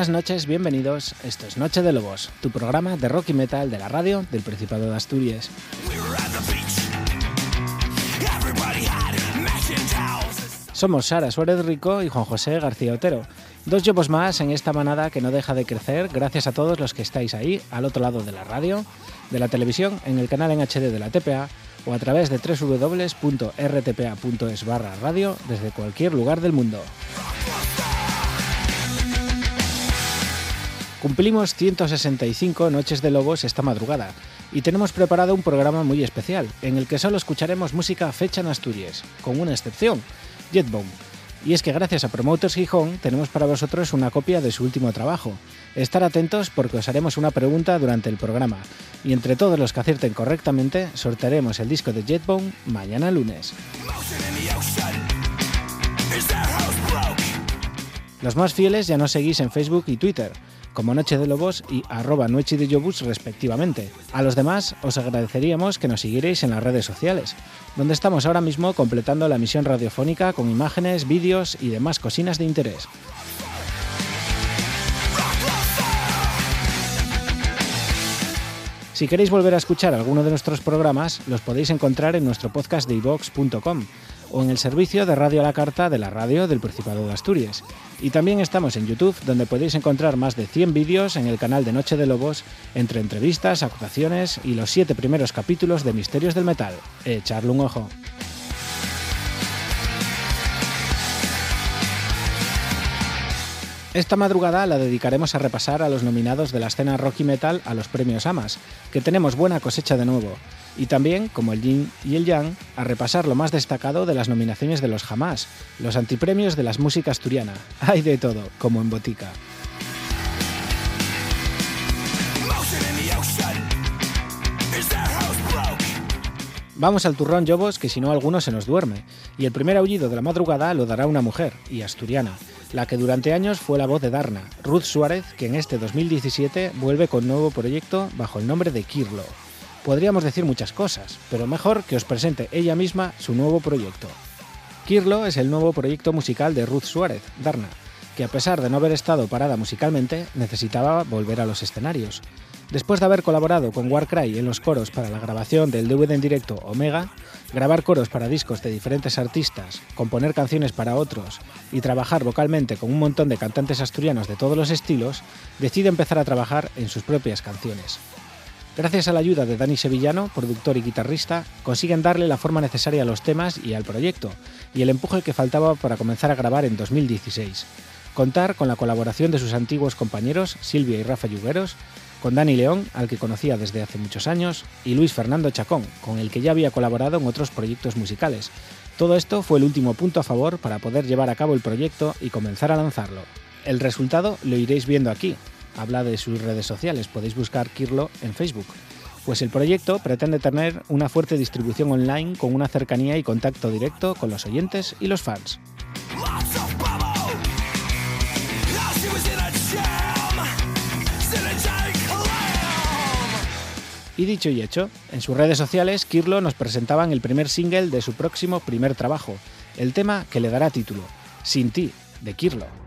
Buenas noches, bienvenidos. Esto es Noche de Lobos, tu programa de rock y metal de la radio del Principado de Asturias. Somos Sara Suárez Rico y Juan José García Otero, dos lobos más en esta manada que no deja de crecer gracias a todos los que estáis ahí, al otro lado de la radio, de la televisión, en el canal en HD de la TPA o a través de www.rtpa.es barra radio desde cualquier lugar del mundo. Cumplimos 165 Noches de Lobos esta madrugada y tenemos preparado un programa muy especial en el que solo escucharemos música fecha en Asturias, con una excepción, Jetbone. Y es que gracias a Promoters Gijón tenemos para vosotros una copia de su último trabajo. Estar atentos porque os haremos una pregunta durante el programa y entre todos los que acierten correctamente sortearemos el disco de Jetbone mañana lunes. Los más fieles ya nos seguís en Facebook y Twitter como Noche de Lobos y arroba Noche de Yobus respectivamente. A los demás os agradeceríamos que nos siguierais en las redes sociales, donde estamos ahora mismo completando la emisión radiofónica con imágenes, vídeos y demás cocinas de interés. Si queréis volver a escuchar alguno de nuestros programas, los podéis encontrar en nuestro podcast de ivox.com o en el servicio de Radio a la Carta de la radio del Principado de Asturias. Y también estamos en YouTube, donde podéis encontrar más de 100 vídeos en el canal de Noche de Lobos, entre entrevistas, actuaciones y los 7 primeros capítulos de Misterios del Metal. Echarle un ojo. Esta madrugada la dedicaremos a repasar a los nominados de la escena rock y metal a los premios AMAS, que tenemos buena cosecha de nuevo, y también, como el yin y el yang, a repasar lo más destacado de las nominaciones de los Jamás, los antipremios de las música asturiana. Hay de todo, como en botica. Vamos al turrón Lobos, que si no alguno se nos duerme, y el primer aullido de la madrugada lo dará una mujer, y asturiana, la que durante años fue la voz de Darna, Ruth Suárez, que en este 2017 vuelve con nuevo proyecto bajo el nombre de Kirlo. Podríamos decir muchas cosas, pero mejor que os presente ella misma su nuevo proyecto. Kirlo es el nuevo proyecto musical de Ruth Suárez, Darna, que a pesar de no haber estado parada musicalmente, necesitaba volver a los escenarios. Después de haber colaborado con Warcry en los coros para la grabación del DVD en directo Omega, grabar coros para discos de diferentes artistas, componer canciones para otros y trabajar vocalmente con un montón de cantantes asturianos de todos los estilos, decide empezar a trabajar en sus propias canciones. Gracias a la ayuda de Dani Sevillano, productor y guitarrista, consiguen darle la forma necesaria a los temas y al proyecto, y el empuje que faltaba para comenzar a grabar en 2016. Contar con la colaboración de sus antiguos compañeros Silvia y Rafa Yugueros, con Dani León, al que conocía desde hace muchos años, y Luis Fernando Chacón, con el que ya había colaborado en otros proyectos musicales. Todo esto fue el último punto a favor para poder llevar a cabo el proyecto y comenzar a lanzarlo. El resultado lo iréis viendo aquí. Habla de sus redes sociales, podéis buscar Kirlo en Facebook. Pues el proyecto pretende tener una fuerte distribución online con una cercanía y contacto directo con los oyentes y los fans. Y dicho y hecho, en sus redes sociales, Kirlo nos presentaban el primer single de su próximo primer trabajo, el tema que le dará título, Sin ti, de Kirlo.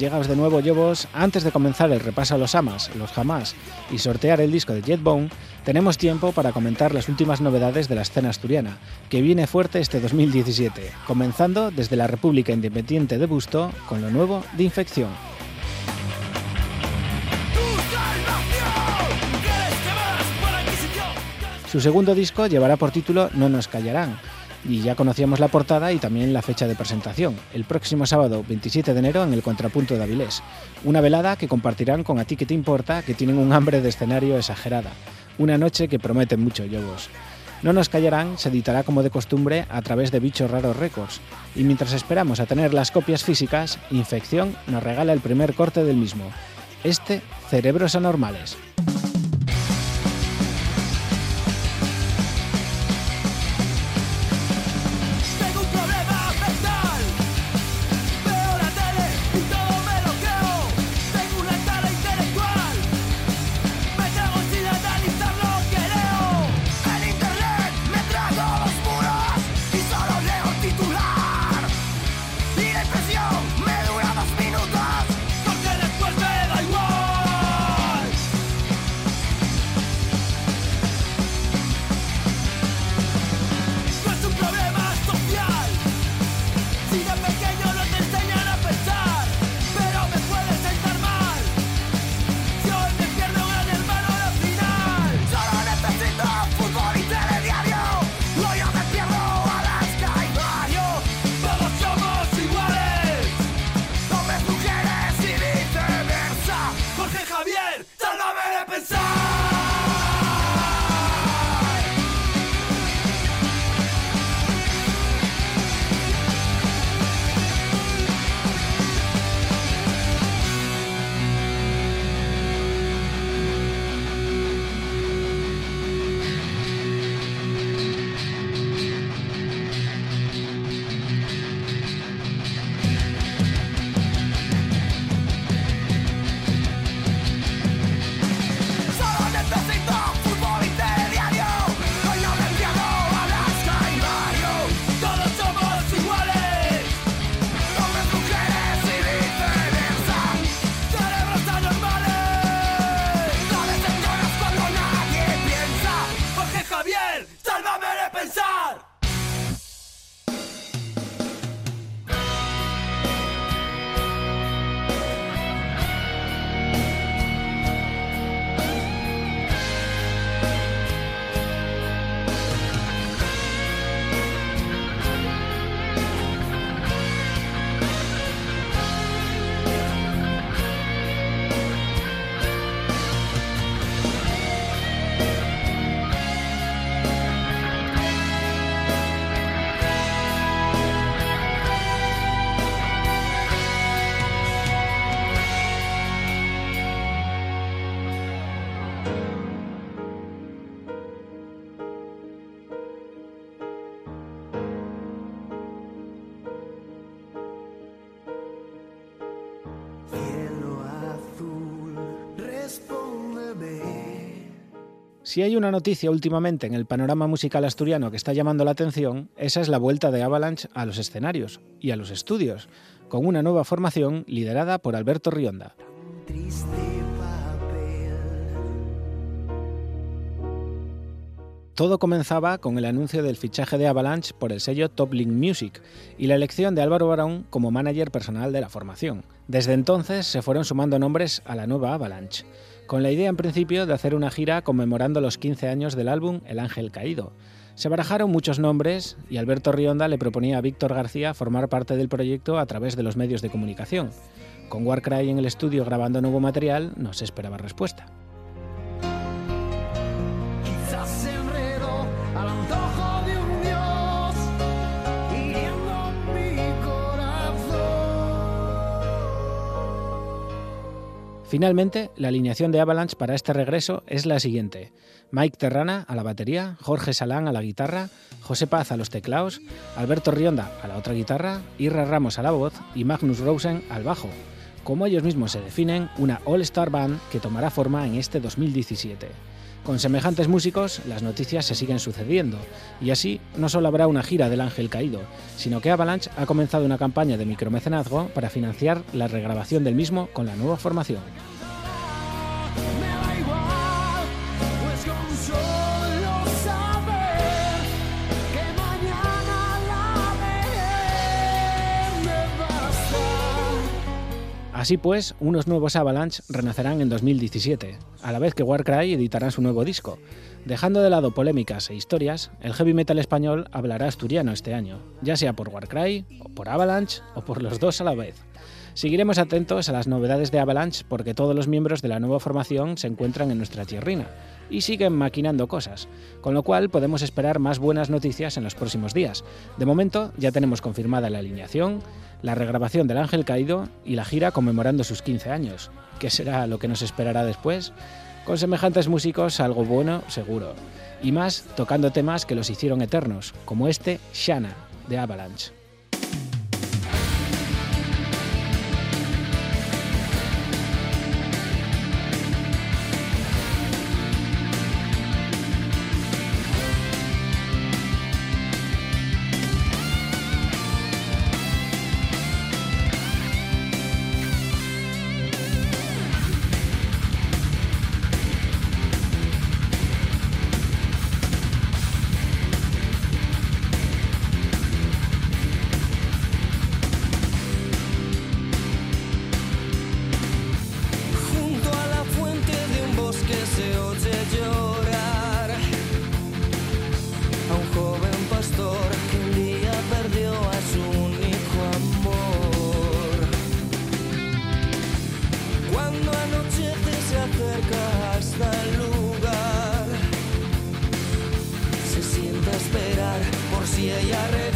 Llegaos de nuevo, Lobos. Antes de comenzar el repaso a los amas, los jamás y sortear el disco de Jetbone, tenemos tiempo para comentar las últimas novedades de la escena asturiana, que viene fuerte este 2017, comenzando desde la República Independiente de Busto con lo nuevo de Infección. Su segundo disco llevará por título No nos callarán, y ya conocíamos la portada y también la fecha de presentación, el próximo sábado 27 de enero en el Contrapunto de Avilés, una velada que compartirán con A ti que te importa, que tienen un hambre de escenario exagerada, una noche que promete mucho yogos. No nos callarán se editará como de costumbre a través de Bichos Raros Records, y mientras esperamos a tener las copias físicas, Infección nos regala el primer corte del mismo, este Cerebros Anormales. Si hay una noticia últimamente en el panorama musical asturiano que está llamando la atención, esa es la vuelta de Avalanche a los escenarios y a los estudios, con una nueva formación liderada por Alberto Rionda. Todo comenzaba con el anuncio del fichaje de Avalanche por el sello Top Link Music y la elección de Álvaro Barón como manager personal de la formación. Desde entonces se fueron sumando nombres a la nueva Avalanche, con la idea en principio de hacer una gira conmemorando los 15 años del álbum El Ángel Caído. Se barajaron muchos nombres y Alberto Rionda le proponía a Víctor García formar parte del proyecto a través de los medios de comunicación. Con Warcry en el estudio grabando nuevo material, no se esperaba respuesta. Finalmente, la alineación de Avalanche para este regreso es la siguiente. Mike Terrana a la batería, Jorge Salán a la guitarra, José Paz a los teclados, Alberto Rionda a la otra guitarra, Irra Ramos a la voz y Magnus Rosen al bajo. Como ellos mismos se definen, una All-Star Band que tomará forma en este 2017. Con semejantes músicos, las noticias se siguen sucediendo, y así no solo habrá una gira del Ángel Caído, sino que Avalanche ha comenzado una campaña de micromecenazgo para financiar la regrabación del mismo con la nueva formación. Así pues, unos nuevos Avalanche renacerán en 2017, a la vez que Warcry editará su nuevo disco. Dejando de lado polémicas e historias, el heavy metal español hablará asturiano este año, ya sea por Warcry, o por Avalanche, o por los dos a la vez. Seguiremos atentos a las novedades de Avalanche porque todos los miembros de la nueva formación se encuentran en nuestra tierrina y siguen maquinando cosas, con lo cual podemos esperar más buenas noticias en los próximos días. De momento ya tenemos confirmada la alineación, la regrabación del Ángel Caído y la gira conmemorando sus 15 años. ¿Qué será lo que nos esperará después? Con semejantes músicos algo bueno seguro. Y más tocando temas que los hicieron eternos, como este Shana de Avalanche. Sé que mi muerte te ha roto el corazón.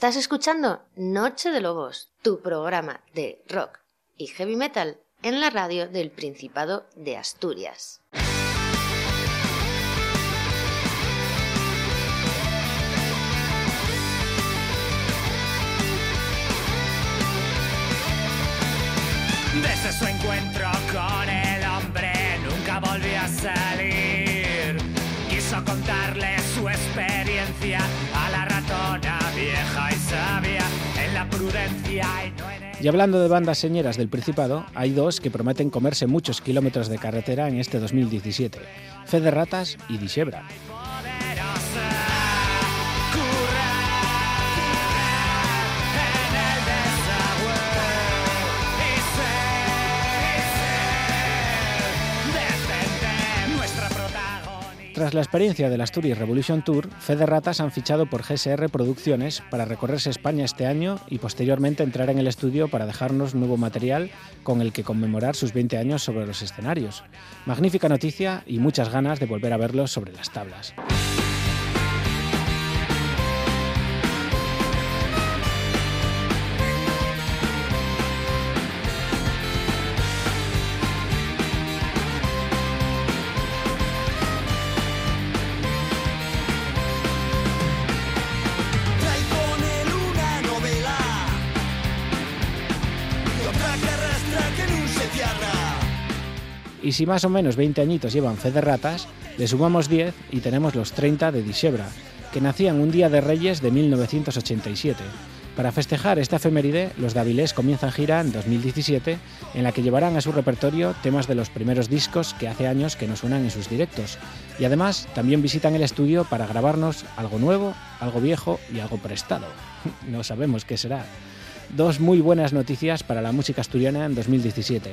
Estás escuchando Noche de Lobos, tu programa de rock y heavy metal en la radio del Principado de Asturias. Desde su encuentro con el hombre nunca volvió a salir. Quiso contarle su experiencia a la ratona y hablando de bandas señeras del Principado, hay dos que prometen comerse muchos kilómetros de carretera en este 2017. Fe de Ratas y Dishebra. Tras la experiencia del Asturias Revolution Tour, Fe de Ratas han fichado por GSR Producciones para recorrerse España este año y posteriormente entrar en el estudio para dejarnos nuevo material con el que conmemorar sus 20 años sobre los escenarios. Magnífica noticia y muchas ganas de volver a verlos sobre las tablas. Y si más o menos 20 añitos llevan Fe de Ratas, le sumamos 10 y tenemos los 30 de Dishebra, que nacían un día de Reyes de 1987. Para festejar esta efeméride, los Davilés comienzan gira en 2017, en la que llevarán a su repertorio temas de los primeros discos que hace años que no suenan en sus directos. Y además también visitan el estudio para grabarnos algo nuevo, algo viejo y algo prestado. No sabemos qué será. Dos muy buenas noticias para la música asturiana en 2017.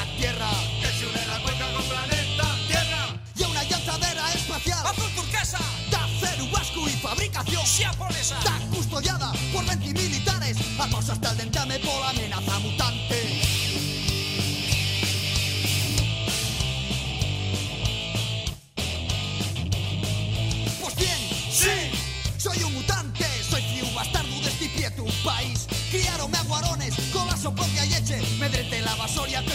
vasco y fabricación. Japonesa. Está custodiada por 20 militares. Armados hasta el dentame por la amenaza mutante. Pues bien, Sí. soy un mutante, soy fiu bastardo de este un país. Criaronme a guarones con la su propia leche. Me drete la basoria que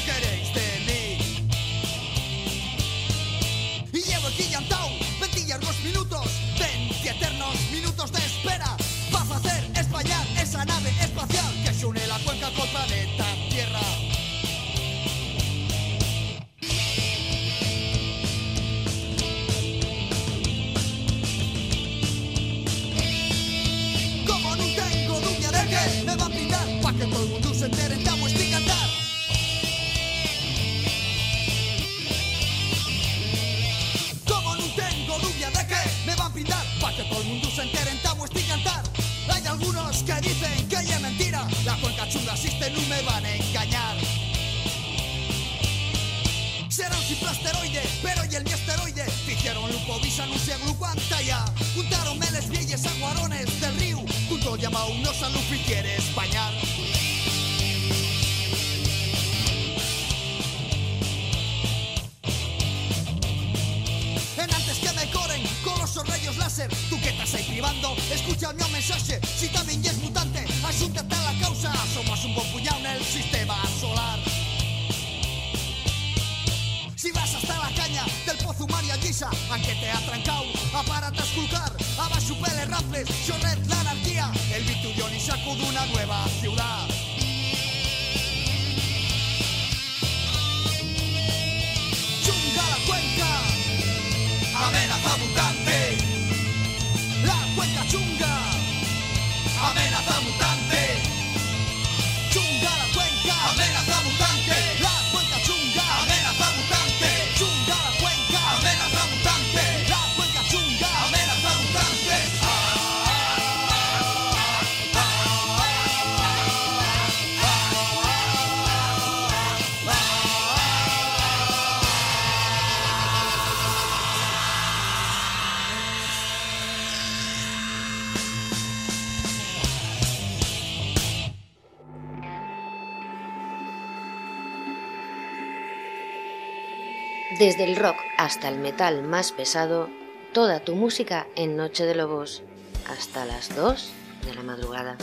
Desde el rock hasta el metal más pesado, toda tu música en Noche de Lobos, hasta las 2 de la madrugada.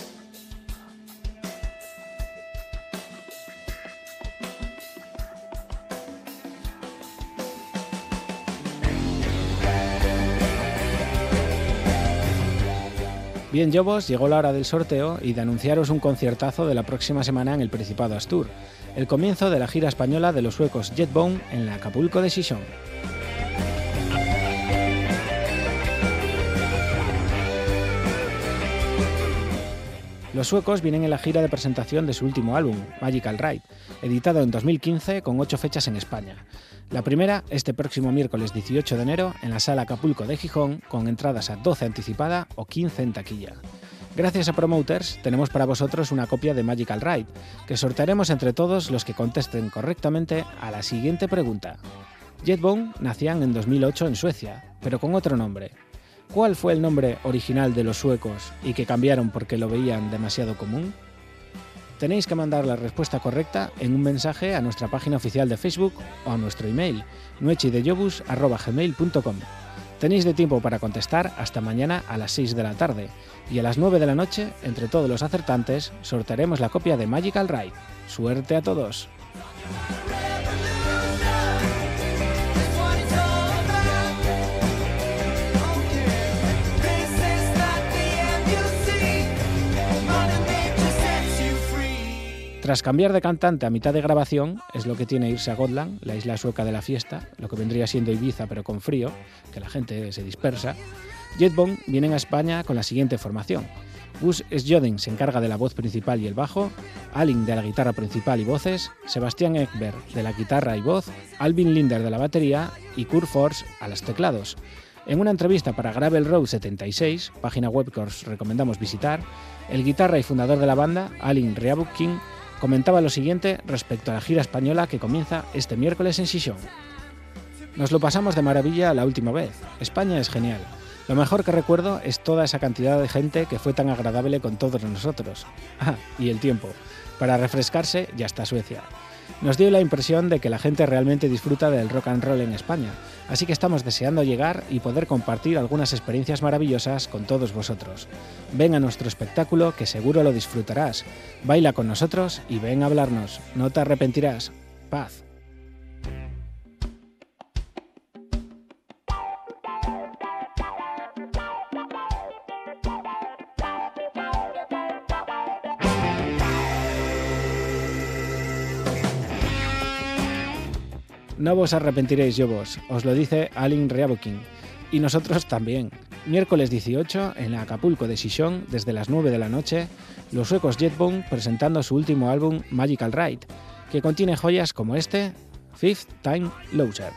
Bien, Jobos, llegó la hora del sorteo y de anunciaros un conciertazo de la próxima semana en el Principado Astur, el comienzo de la gira española de los suecos Jetbone en la Acapulco de Shishon. Los suecos vienen en la gira de presentación de su último álbum, Magical Ride, editado en 2015 con ocho fechas en España. La primera, este próximo miércoles 18 de enero, en la sala Acapulco de Gijón, con entradas a 12 anticipada o 15 en taquilla. Gracias a Promoters, tenemos para vosotros una copia de Magical Ride, que sortearemos entre todos los que contesten correctamente a la siguiente pregunta. Jetbone nacían en 2008 en Suecia, pero con otro nombre. ¿Cuál fue el nombre original de los suecos y que cambiaron porque lo veían demasiado común? Tenéis que mandar la respuesta correcta en un mensaje a nuestra página oficial de Facebook o a nuestro email nuechideyobus.gmail.com. Tenéis de tiempo para contestar hasta mañana a las 6 de la tarde y a las 9 de la noche, entre todos los acertantes, sortearemos la copia de Magical Ride. ¡Suerte a todos! Tras cambiar de cantante a mitad de grabación, es lo que tiene irse a Gotland, la isla sueca de la fiesta, lo que vendría siendo Ibiza pero con frío, que la gente se dispersa, Jetbone vienen a España con la siguiente formación. Gus Sjoden se encarga de la voz principal y el bajo, Alin de la guitarra principal y voces, Sebastián Ekberg de la guitarra y voz, Alvin Linder de la batería y Kurt Force a los teclados. En una entrevista para Gravel Road 76, página web que os recomendamos visitar, el guitarra y fundador de la banda, Alin Reabukin, comentaba lo siguiente respecto a la gira española que comienza este miércoles en Sison. Nos lo pasamos de maravilla la última vez. España es genial. Lo mejor que recuerdo es toda esa cantidad de gente que fue tan agradable con todos nosotros. Ah, y el tiempo. Para refrescarse ya está Suecia. Nos dio la impresión de que la gente realmente disfruta del rock and roll en España, así que estamos deseando llegar y poder compartir algunas experiencias maravillosas con todos vosotros. Ven a nuestro espectáculo que seguro lo disfrutarás. Baila con nosotros y ven a hablarnos. No te arrepentirás. Paz. No vos arrepentiréis, yo vos, os lo dice Alin Reaboking. Y nosotros también. Miércoles 18, en Acapulco de Sison, desde las 9 de la noche, los suecos Jetbone presentando su último álbum Magical Ride, que contiene joyas como este, Fifth Time Loser.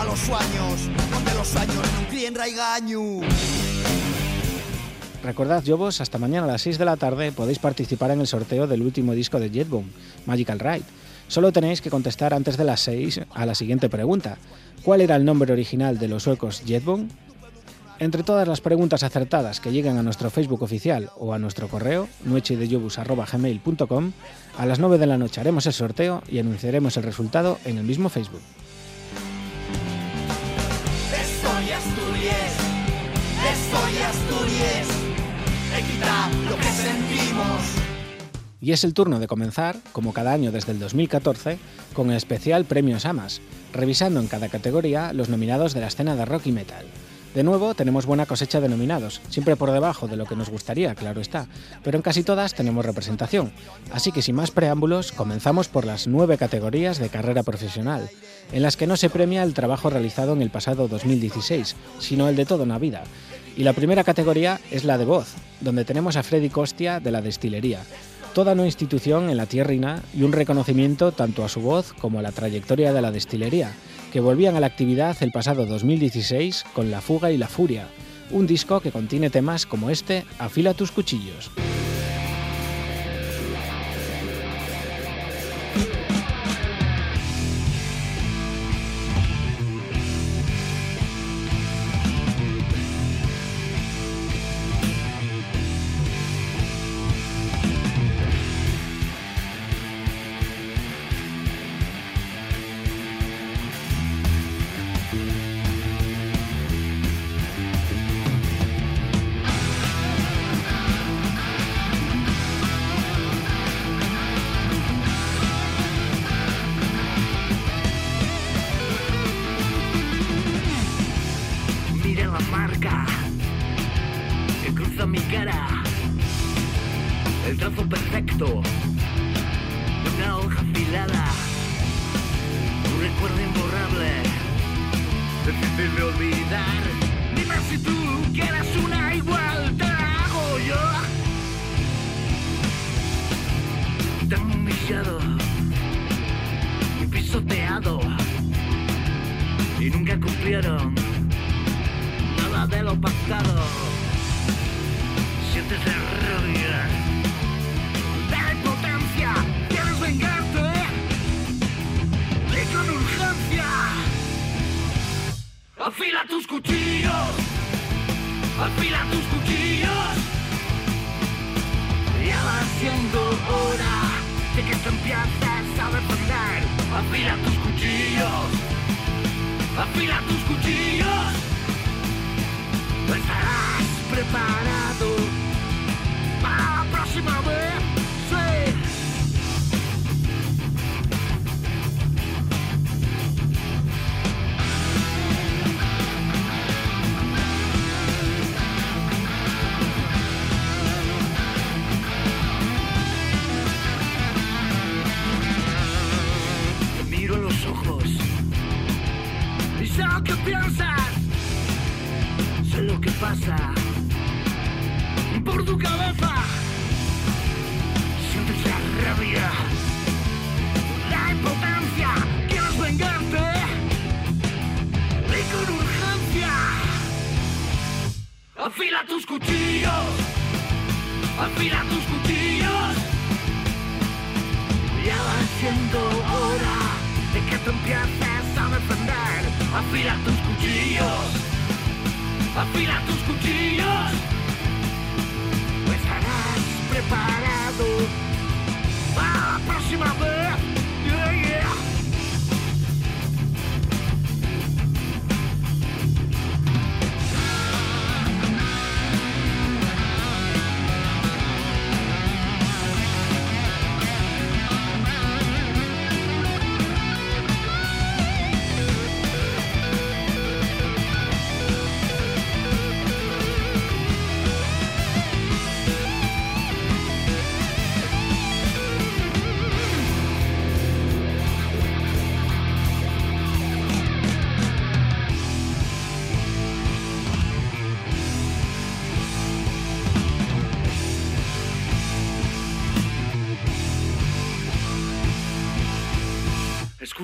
Ayuma los sueños Donde los sueños Recordad, Jobos, hasta mañana a las 6 de la tarde podéis participar en el sorteo del último disco de Jetbone, Magical Ride. Solo tenéis que contestar antes de las 6 a la siguiente pregunta. ¿Cuál era el nombre original de los suecos Jetbone? Entre todas las preguntas acertadas que lleguen a nuestro Facebook oficial o a nuestro correo, nochedejobus.gmail.com, a las 9 de la noche haremos el sorteo y anunciaremos el resultado en el mismo Facebook. Estoy Asturias, lo que sentimos. Y es el turno de comenzar, como cada año desde el 2014, con el especial Premios Amas, revisando en cada categoría los nominados de la escena de rock y metal. De nuevo, tenemos buena cosecha de nominados, siempre por debajo de lo que nos gustaría, claro está, pero en casi todas tenemos representación. Así que sin más preámbulos, comenzamos por las nueve categorías de carrera profesional, en las que no se premia el trabajo realizado en el pasado 2016, sino el de toda una vida. Y la primera categoría es la de voz, donde tenemos a Freddy Costia de la Destilería, toda una institución en la tierrina y un reconocimiento tanto a su voz como a la trayectoria de la destilería, que volvían a la actividad el pasado 2016 con La Fuga y la Furia, un disco que contiene temas como este Afila tus cuchillos. De lo pactado. Sientes rabia, la impotencia, quieres vengarte y con urgencia. Afila tus cuchillos, afila tus cuchillos. Ya va siendo hora de que te empieces a defender. Afila tus cuchillos, afila tus cuchillos. ¿Estarás preparado para la próxima vez? Sé lo que piensas sé lo que pasa tu cabeza. Sientes la rabia, la impotencia, quieres vengarte y con urgencia. Afila tus cuchillos, afila tus cuchillos. Ya va siendo hora de que te empieces a defender. Afila tus cuchillos afila tus cuchillos. No estarás preparado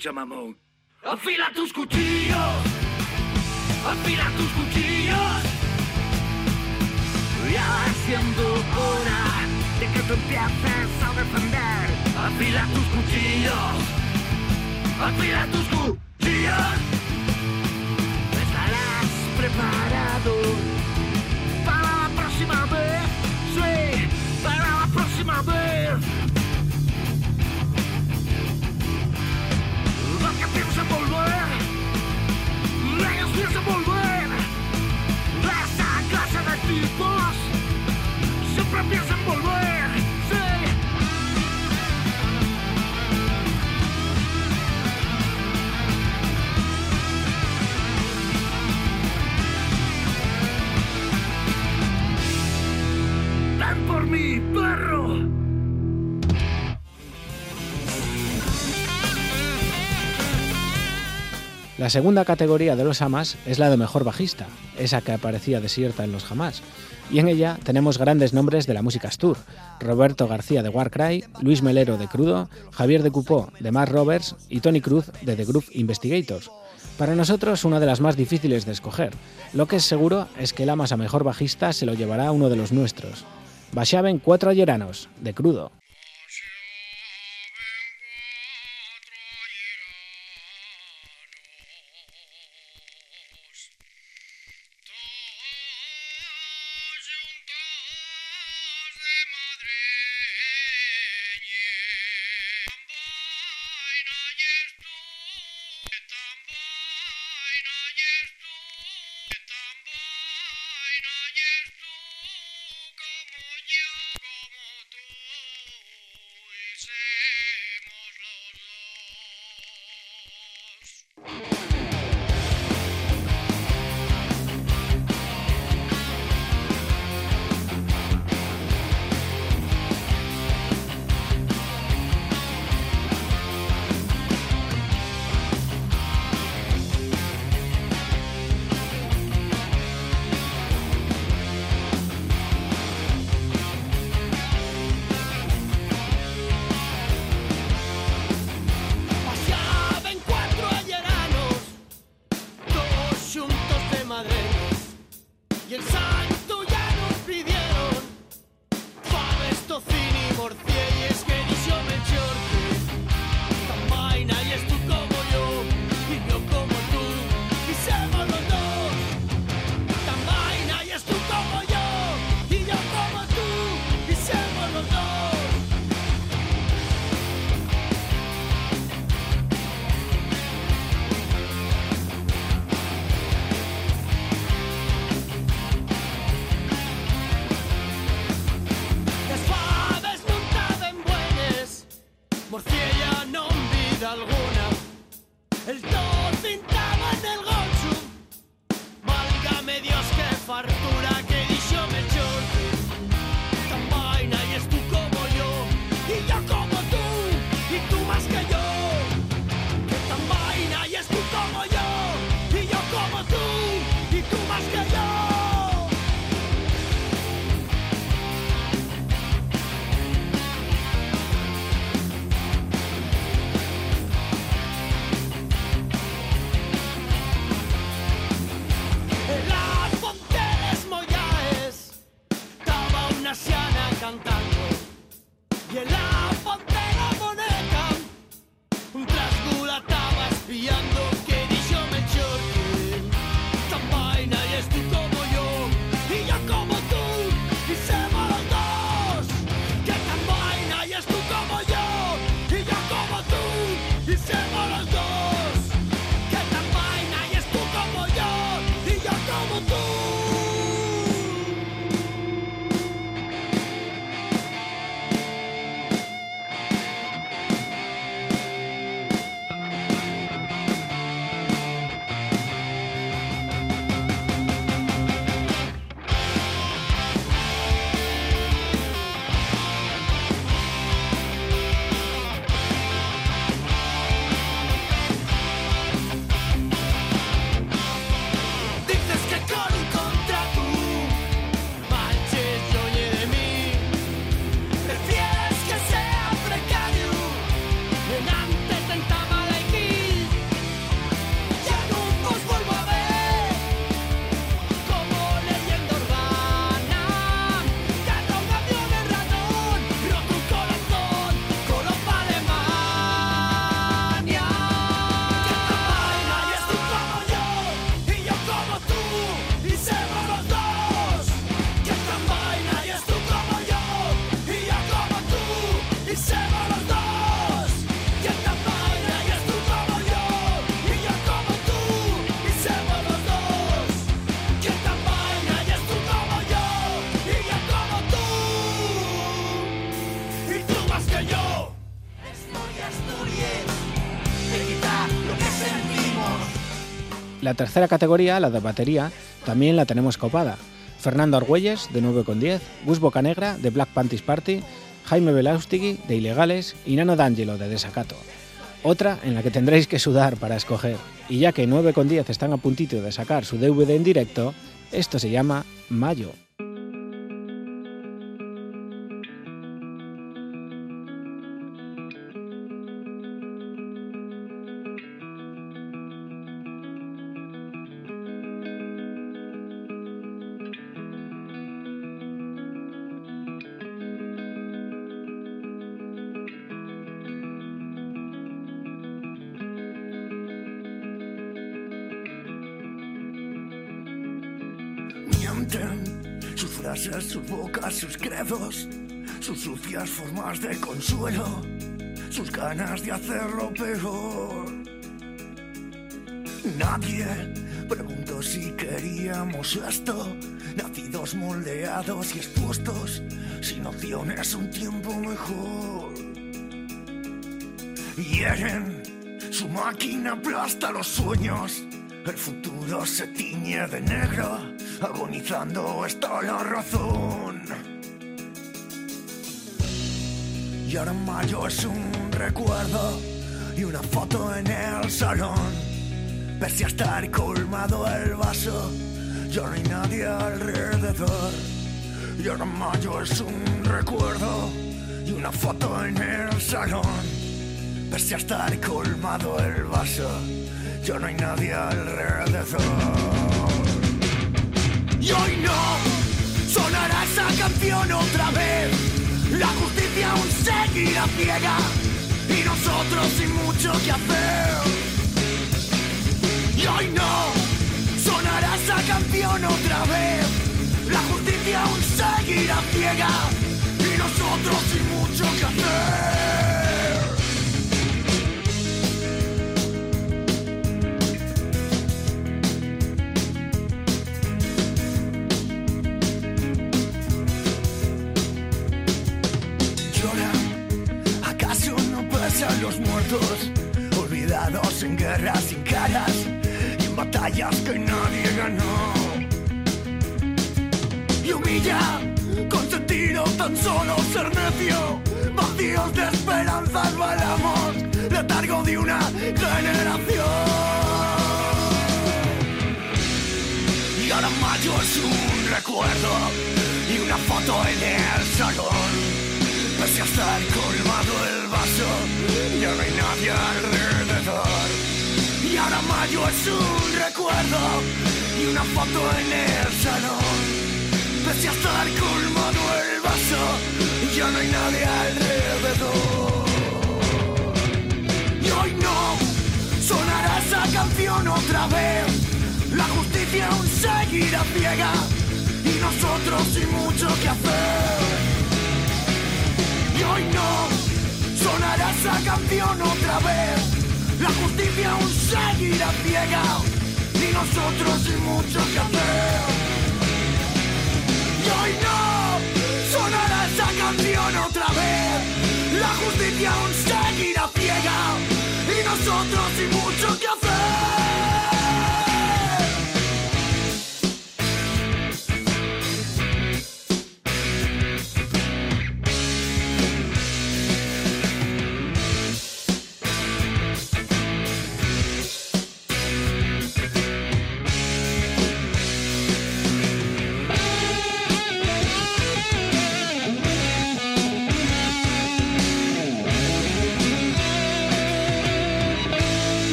Escucha, mamón. Afila tus cuchillos. Afila tus cuchillos. ya va siendo hora de que tú empieces a defender. Afila tus cuchillos, afila tus cuchillos. Estarás preparado La segunda categoría de los Amas es la de mejor bajista, esa que aparecía desierta en los Jamás. Y en ella tenemos grandes nombres de la música Astur, Roberto García de Warcry, Luis Melero de Crudo, Javier de Cupó de Mark Roberts y Tony Cruz de The Groove Investigators. Para nosotros una de las más difíciles de escoger. Lo que es seguro es que el Amas a mejor bajista se lo llevará uno de los nuestros. Bashaben Cuatro Ayeranos, de Crudo. La tercera categoría, la de batería, también la tenemos copada. Fernando Argüelles, de 9,10, Gus Bocanegra, de Black Panties Party, Jaime Belaustigui, de Ilegales, y Nano D'Angelo, de Desacato. Otra en la que tendréis que sudar para escoger, y ya que 9,10 están a puntito de sacar su DVD en directo, esto se llama Mayo. Sus bocas, sus credos, sus sucias formas de consuelo, sus ganas de hacerlo peor. Nadie preguntó si queríamos esto, nacidos moldeados y expuestos, sin opciones un tiempo mejor. Hieren, su máquina aplasta los sueños, el futuro se tiñe de negro, agonizando está la razón. Y ahora mayo es un recuerdo y una foto en el salón. Pese a estar colmado el vaso, ya no hay nadie alrededor. Y ahora mayo es un recuerdo y una foto en el salón. Pese a estar colmado el vaso, ya no hay nadie alrededor. Y hoy no sonará esa canción otra vez. La justicia aún seguirá ciega y nosotros sin mucho que hacer. Y hoy no sonará esa canción otra vez. La justicia aún seguirá ciega y nosotros sin mucho que hacer. Olvidados en guerras sin caras y en batallas que nadie ganó. Y humilla con sentido tan solo ser necio. Vacíos de esperanzas balamos, letargo de una generación. Y ahora mayo es un recuerdo y una foto en el salón. A estar colmado el vaso, ya no hay nadie alrededor. Y ahora mayo es un recuerdo y una foto en el salón. Pese a estar colmado el vaso, ya no hay nadie alrededor. Y hoy no sonará esa canción otra vez. La justicia aún seguirá ciega y nosotros sin mucho que hacer. Hoy no sonará esa canción otra vez. La justicia aún seguirá ciega y nosotros sin mucho que hacer. Y hoy no sonará esa canción otra vez. La justicia aún seguirá ciega y nosotros sin mucho que hacer.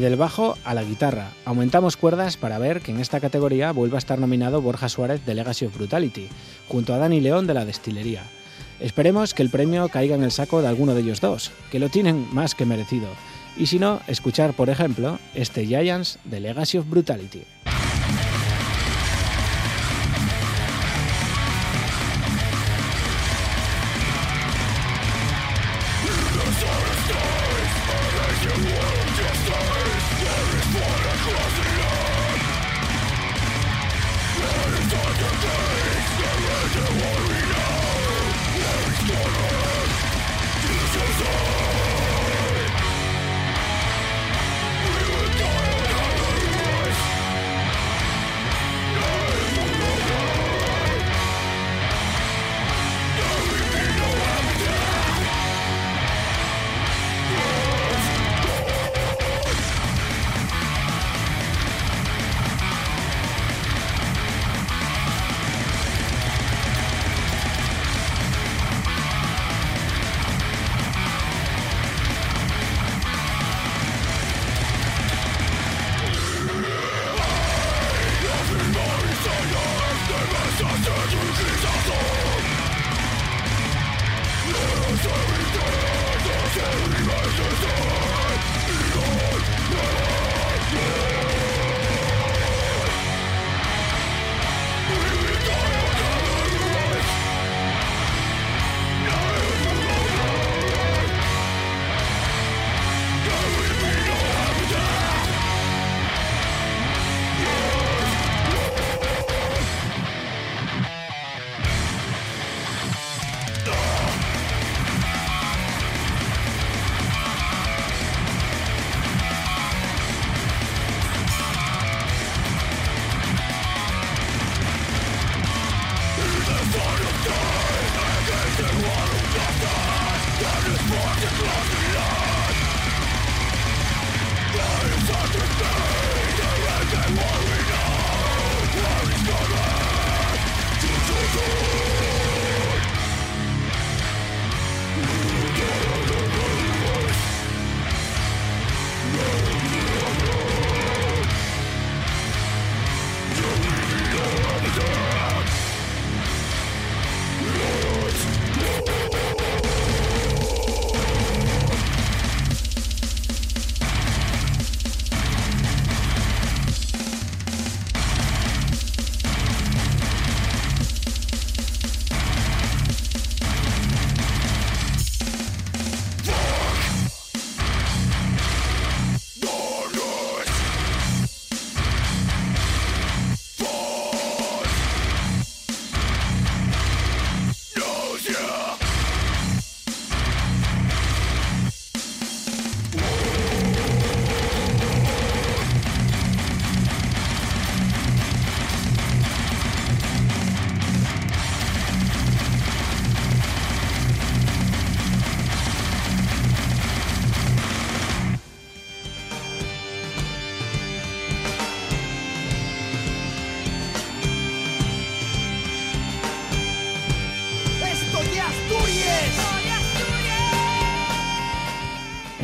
Y del bajo a la guitarra. Aumentamos cuerdas para ver que en esta categoría vuelve a estar nominado Borja Suárez de Legacy of Brutality, junto a Dani León de la Destilería. Esperemos que el premio caiga en el saco de alguno de ellos dos, que lo tienen más que merecido. Y si no, escuchar, por ejemplo, este Giants de Legacy of Brutality.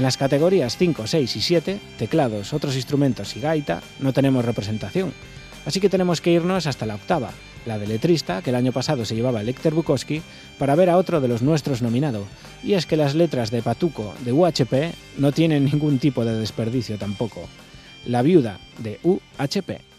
Las categorías 5, 6 y 7, teclados, otros instrumentos y gaita, no tenemos representación, así que tenemos que irnos hasta la octava, la de letrista, que el año pasado se llevaba Lecter Bukowski, para ver a otro de los nuestros nominado. Y es que las letras de Patuco de UHP no tienen ningún tipo de desperdicio tampoco. La viuda de UHP.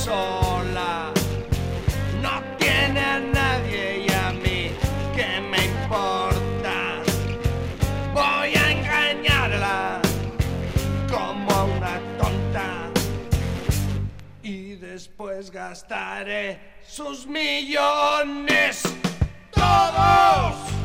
Sola. No tiene a nadie y a mí que me importa. Voy a engañarla como una tonta. Y después gastaré sus millones. Todos.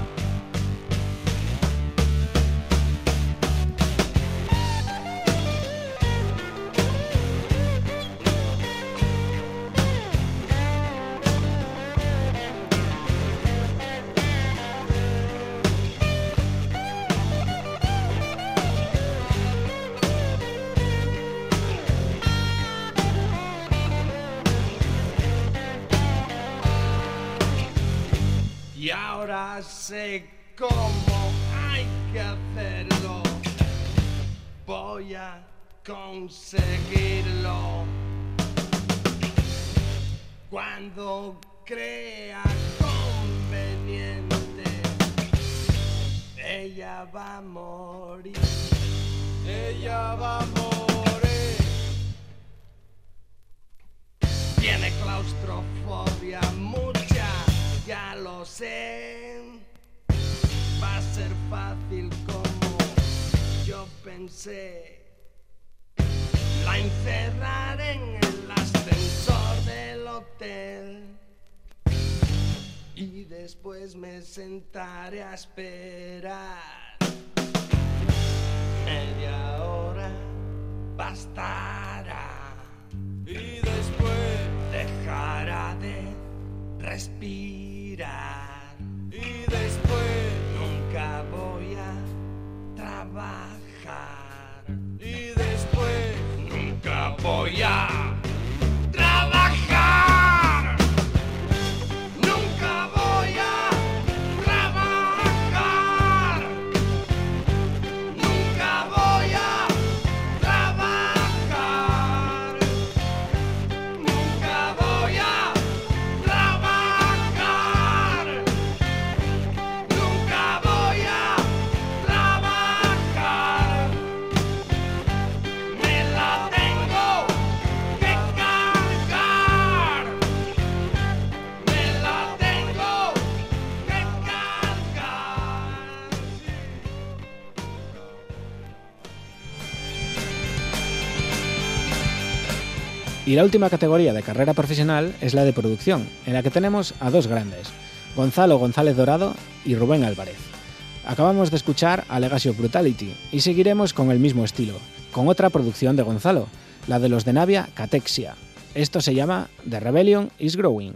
Sé cómo hay que hacerlo. Voy a conseguirlo. Cuando crea conveniente, ella va a morir. Ella va a morir. Tiene claustrofobia mucha, ya lo sé. Fácil como yo pensé. La encerraré en el ascensor del hotel. Y después me sentaré a esperar. Media hora bastará. Y después dejará de respirar. Y después voy a trabajar. Y después nunca voy a Y la última categoría de carrera profesional es la de producción, en la que tenemos a dos grandes, Gonzalo González Dorado y Rubén Álvarez. Acabamos de escuchar a Legacy of Brutality y seguiremos con el mismo estilo, con otra producción de Gonzalo, la de los de Navia Catexia. Esto se llama The Rebellion is Growing.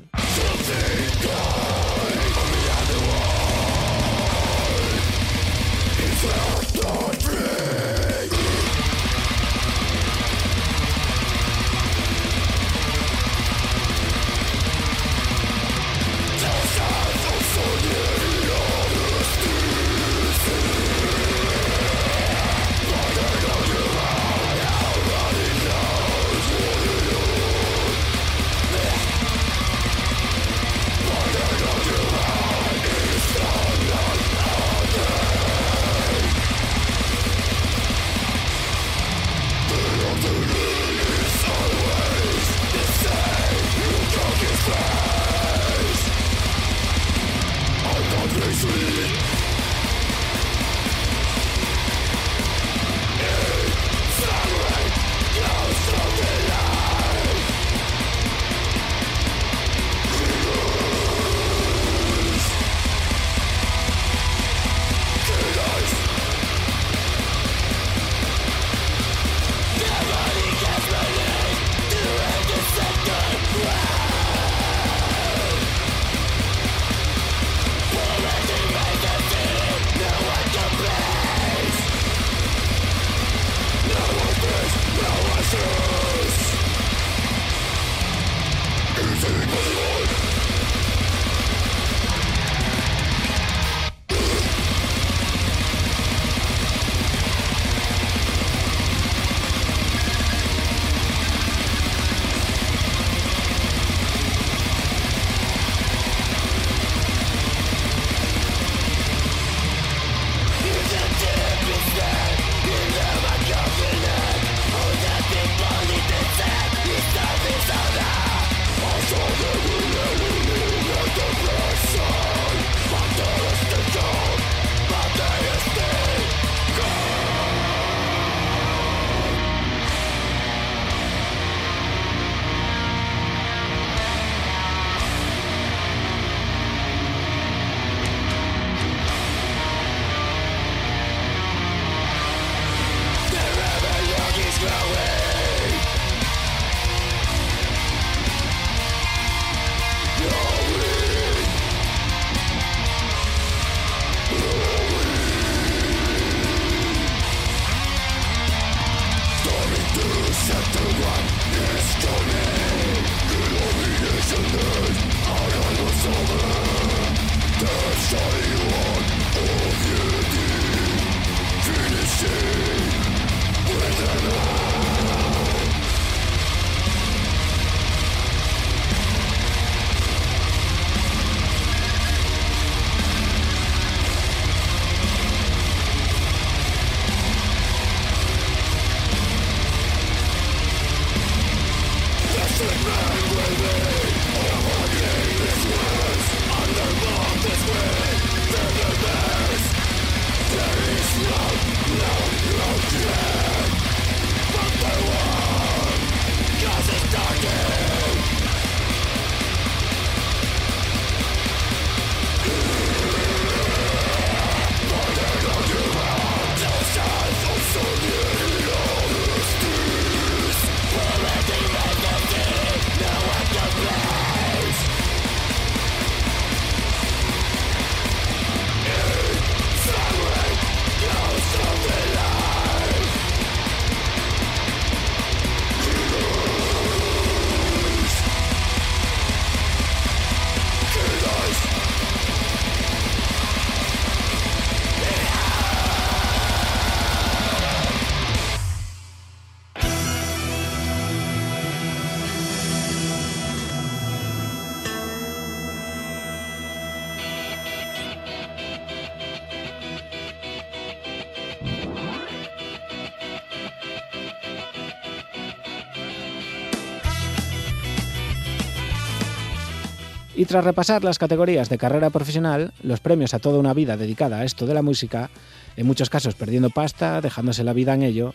Tras repasar las categorías de carrera profesional, los premios a toda una vida dedicada a esto de la música, en muchos casos perdiendo pasta, dejándose la vida en ello,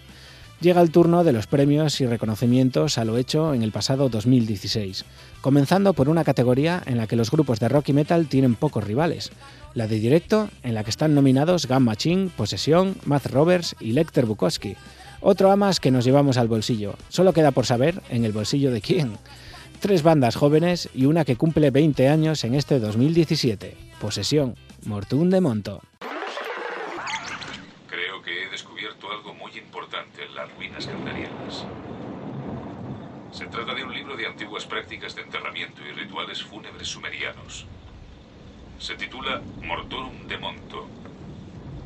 llega el turno de los premios y reconocimientos a lo hecho en el pasado 2016, comenzando por una categoría en la que los grupos de rock y metal tienen pocos rivales, la de directo, en la que están nominados Gun Machine, Posesión, Matt Roberts y Lecter Bukowski. Otro amas que nos llevamos al bolsillo. Solo queda por saber en el bolsillo de quién tres bandas jóvenes y una que cumple 20 años en este 2017. Posesión, Mortún de Monto. Creo que he descubierto algo muy importante en las ruinas calderianas. Se trata de un libro de antiguas prácticas de enterramiento y rituales fúnebres sumerianos. Se titula Mortorum de Monto,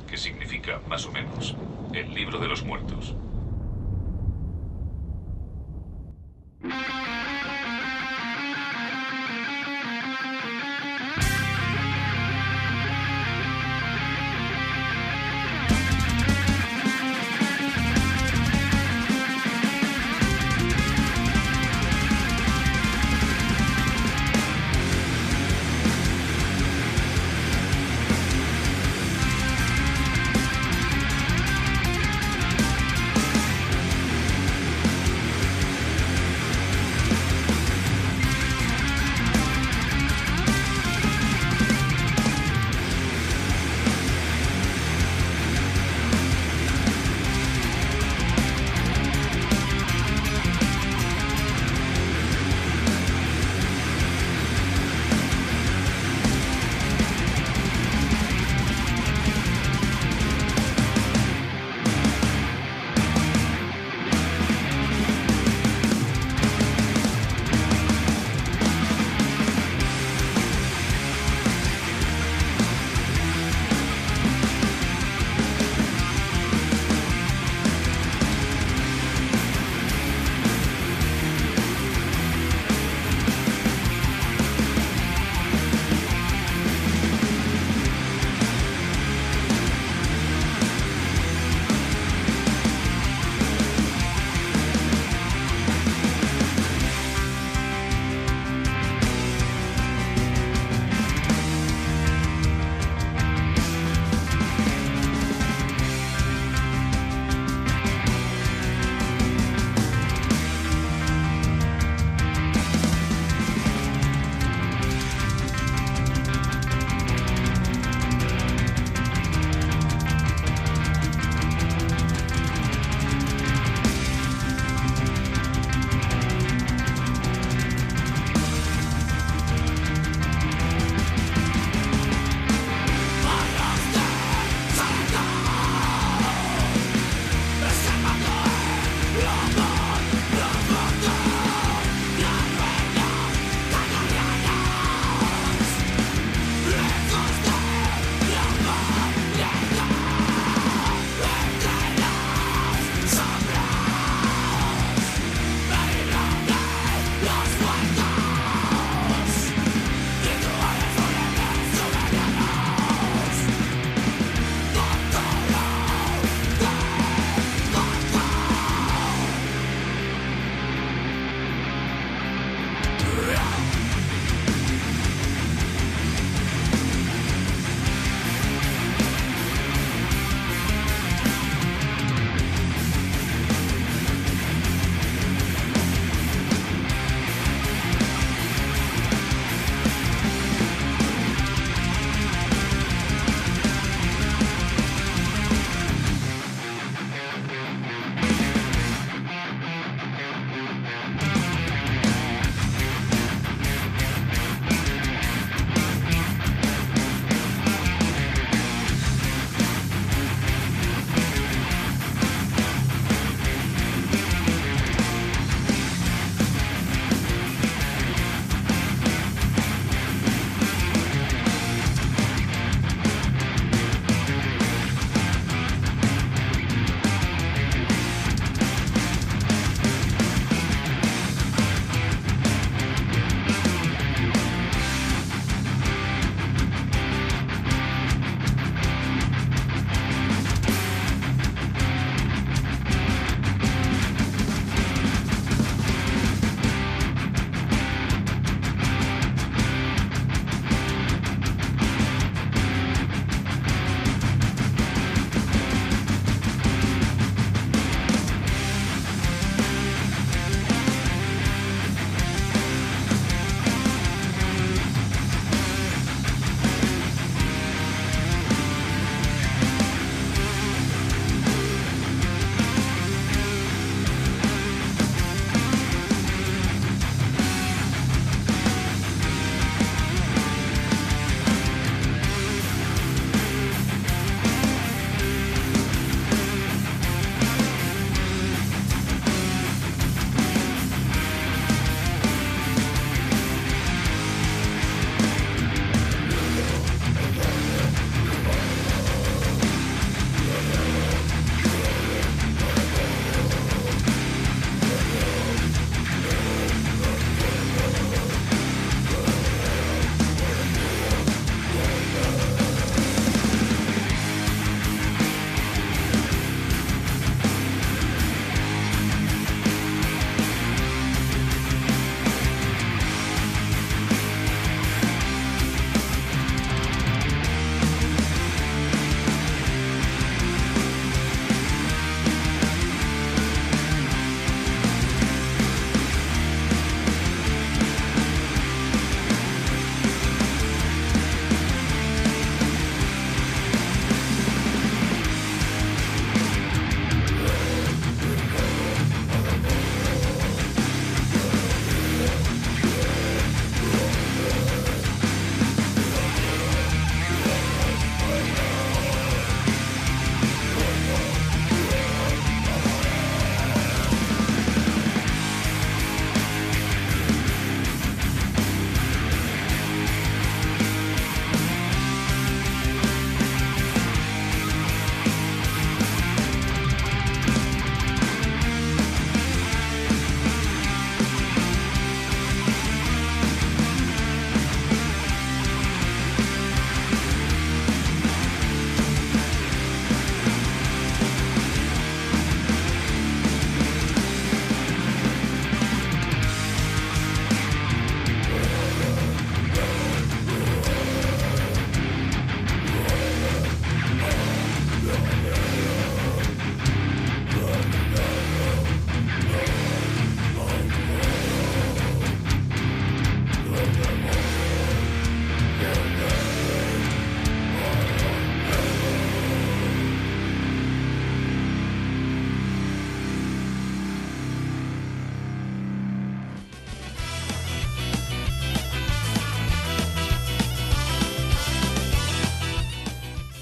que significa, más o menos, el libro de los muertos.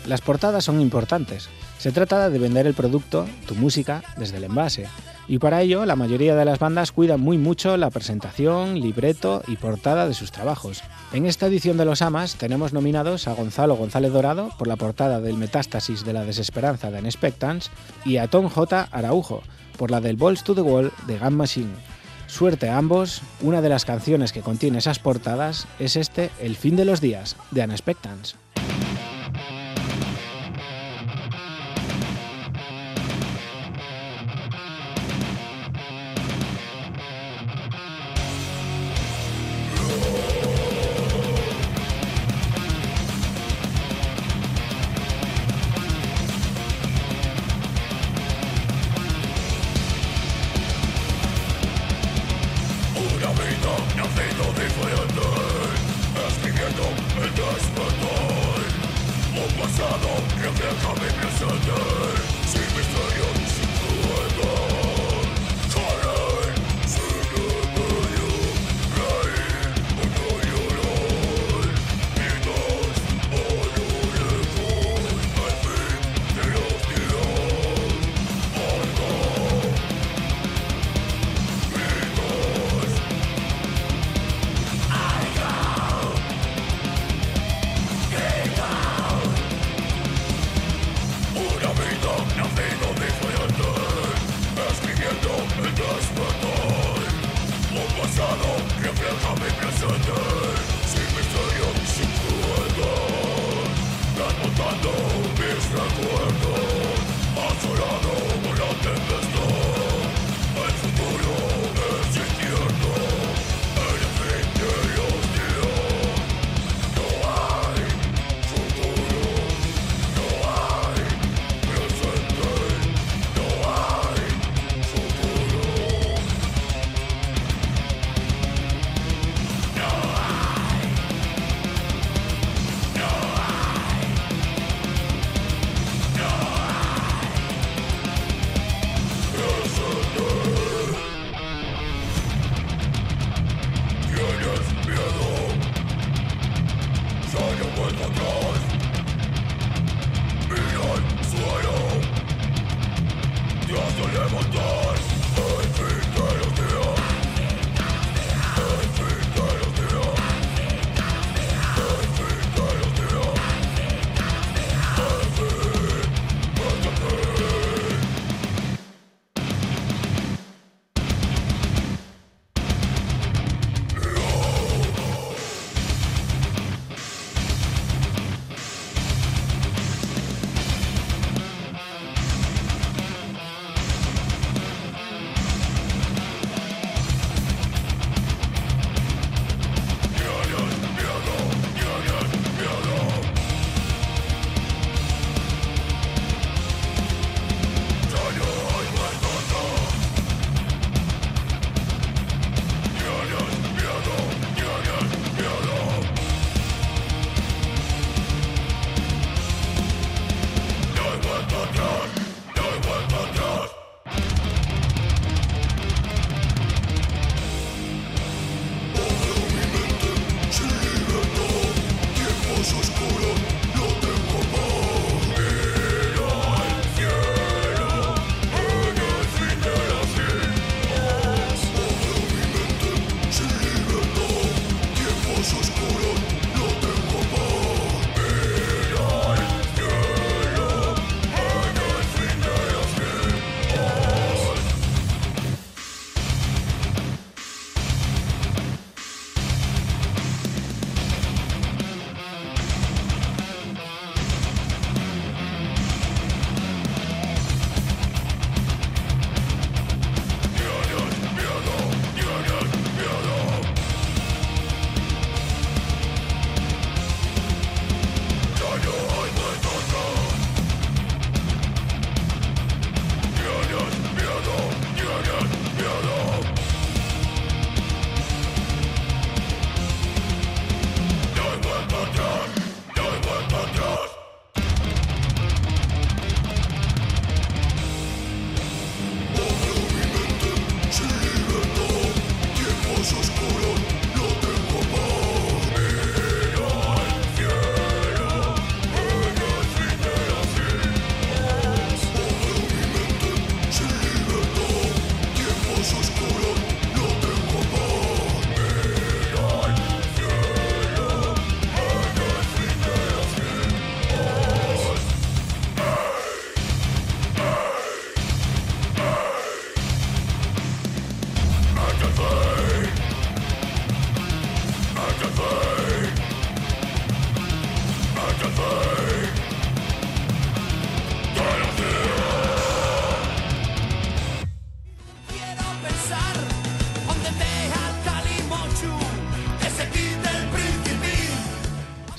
Las portadas son importantes. Se trata de vender el producto, tu música, desde el envase. Y para ello, la mayoría de las bandas cuidan muy mucho la presentación, libreto y portada de sus trabajos. En esta edición de Los Amas tenemos nominados a Gonzalo González Dorado por la portada del Metástasis de la Desesperanza de Unexpectance y a Tom J. Araujo por la del Balls to the Wall de Gun Machine. Suerte a ambos, una de las canciones que contiene esas portadas es este El fin de los días de Unexpectance.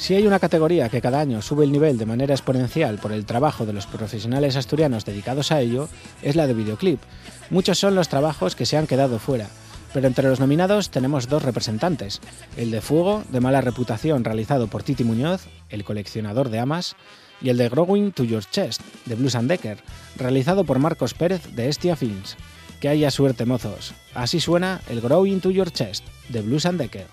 Si hay una categoría que cada año sube el nivel de manera exponencial por el trabajo de los profesionales asturianos dedicados a ello, es la de videoclip. Muchos son los trabajos que se han quedado fuera, pero entre los nominados tenemos dos representantes, el de Fuego, de mala reputación, realizado por Titi Muñoz, el coleccionador de amas, y el de Growing to Your Chest, de Blues and Decker, realizado por Marcos Pérez de Estia Films. Que haya suerte, mozos. Así suena el Growing to Your Chest, de Blues and Decker.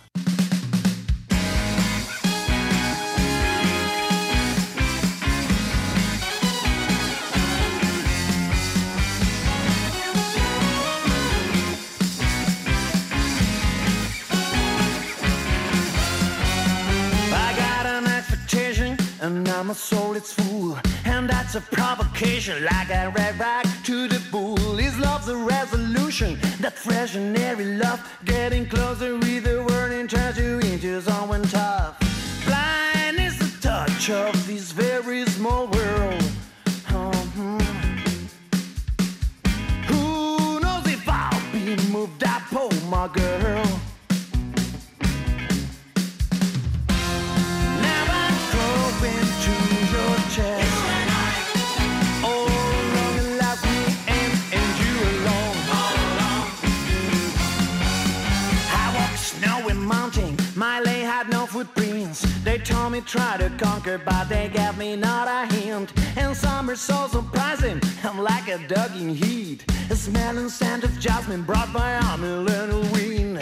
A soul its fool. And that's a provocation, like a read rag to the pool. His love's a resolution, that fresh and airy love. Getting closer with me try to conquer, but they gave me not a hint. And summer so surprising, I'm like a dog in heat. A and scent of jasmine brought by a little wind.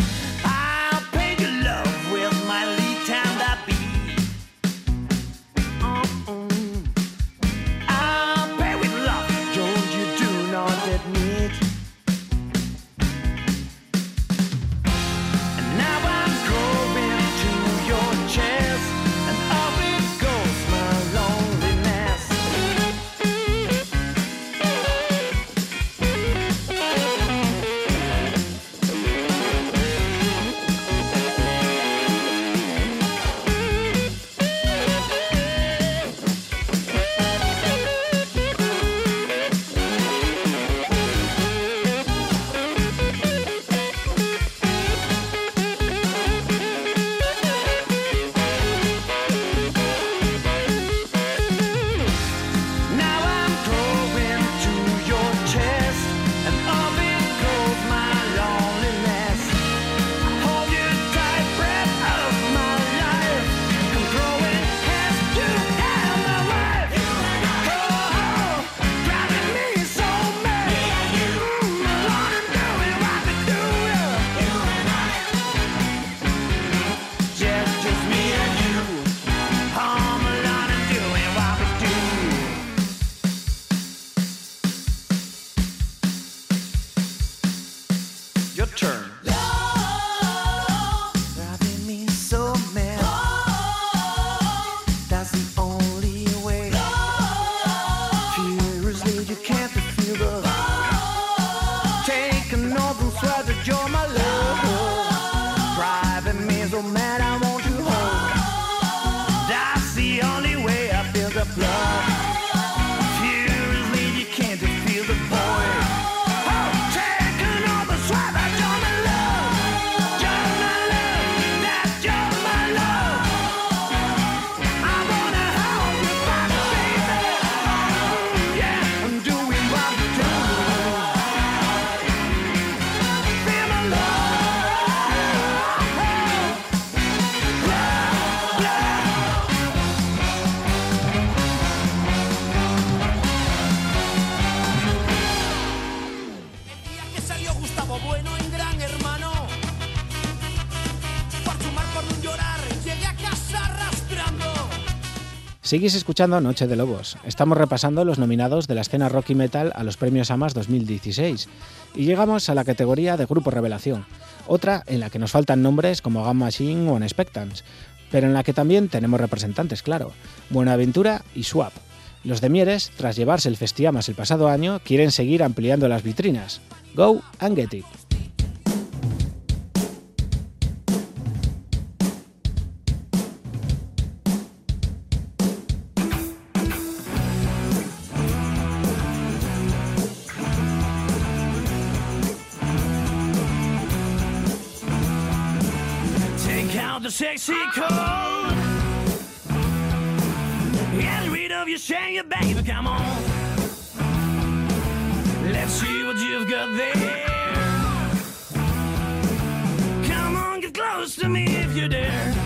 Seguís escuchando Noche de Lobos. Estamos repasando los nominados de la escena rock y metal a los premios AMAS 2016 y llegamos a la categoría de Grupo Revelación, otra en la que nos faltan nombres como Gamma Machine o Unexpectants, pero en la que también tenemos representantes, claro, Buenaventura y Swap. Los de Mieres, tras llevarse el Festiamas el pasado año, quieren seguir ampliando las vitrinas. Go and get it. Mexico. Get rid of your shame, baby, come on. Let's see what you've got there. Come on, get close to me if you dare.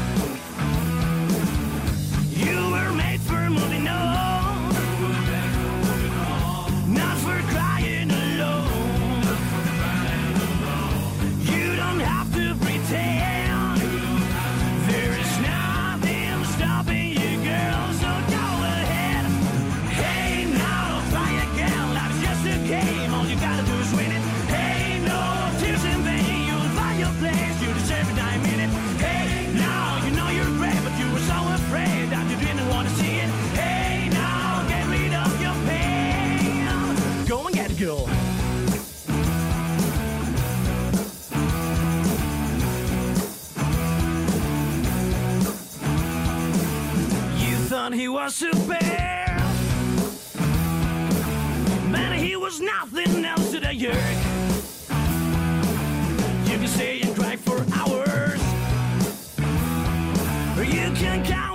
Thought he was super. Man, he was nothing else to the yerk. You can stay and cry for hours. Or you can count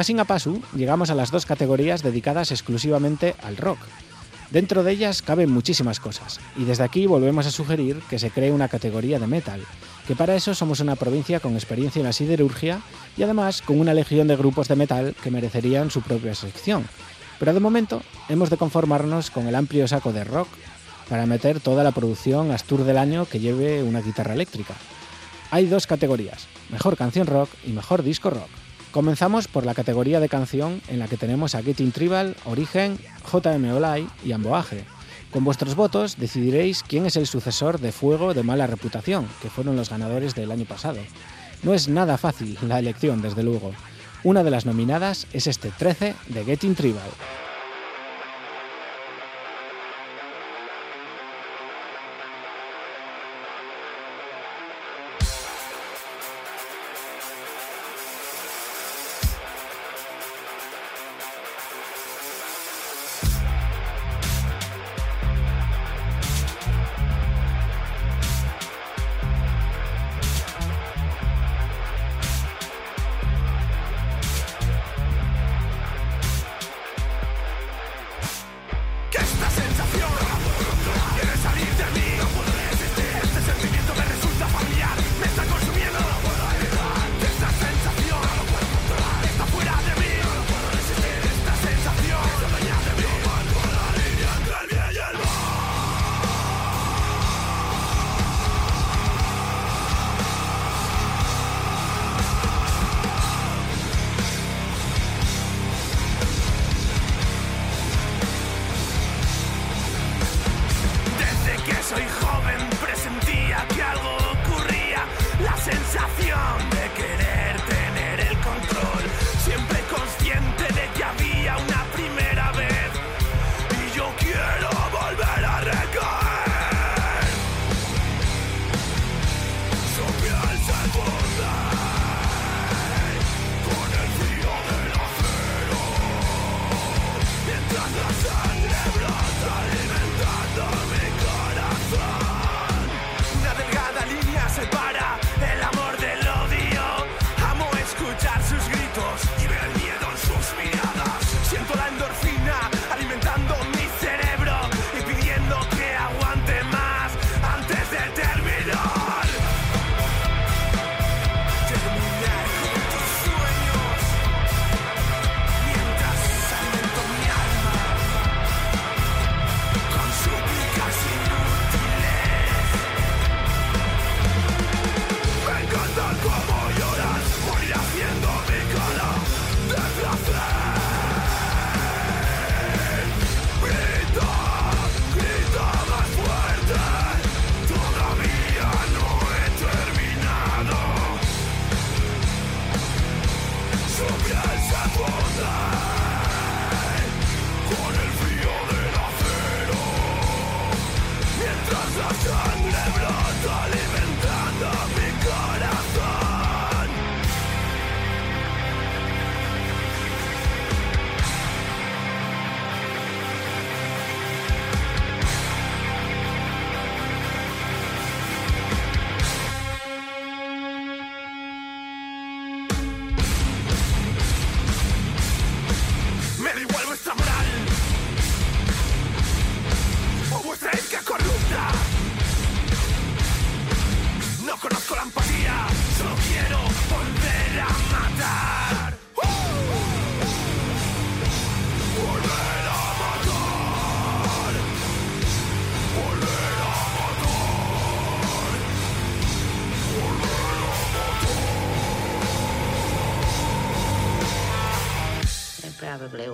pasín a llegamos a las dos categorías dedicadas exclusivamente al rock. Dentro de ellas caben muchísimas cosas, y desde aquí volvemos a sugerir que se cree una categoría de metal, que para eso somos una provincia con experiencia en la siderurgia y además con una legión de grupos de metal que merecerían su propia sección. Pero de momento hemos de conformarnos con el amplio saco de rock para meter toda la producción Astur del año que lleve una guitarra eléctrica. Hay dos categorías, mejor canción rock y mejor disco rock. Comenzamos por la categoría de canción en la que tenemos a Getting Tribal, Origen, JM y Amboaje. Con vuestros votos decidiréis quién es el sucesor de Fuego de Mala Reputación, que fueron los ganadores del año pasado. No es nada fácil la elección, desde luego. Una de las nominadas es este 13 de Getting Tribal.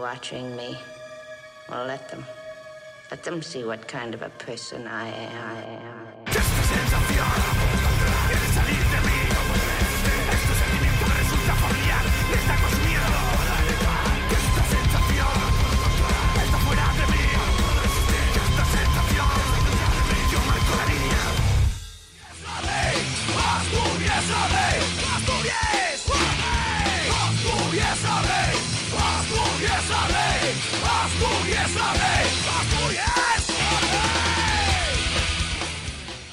Watching me. Well, let them. Let them see what kind of a person I am.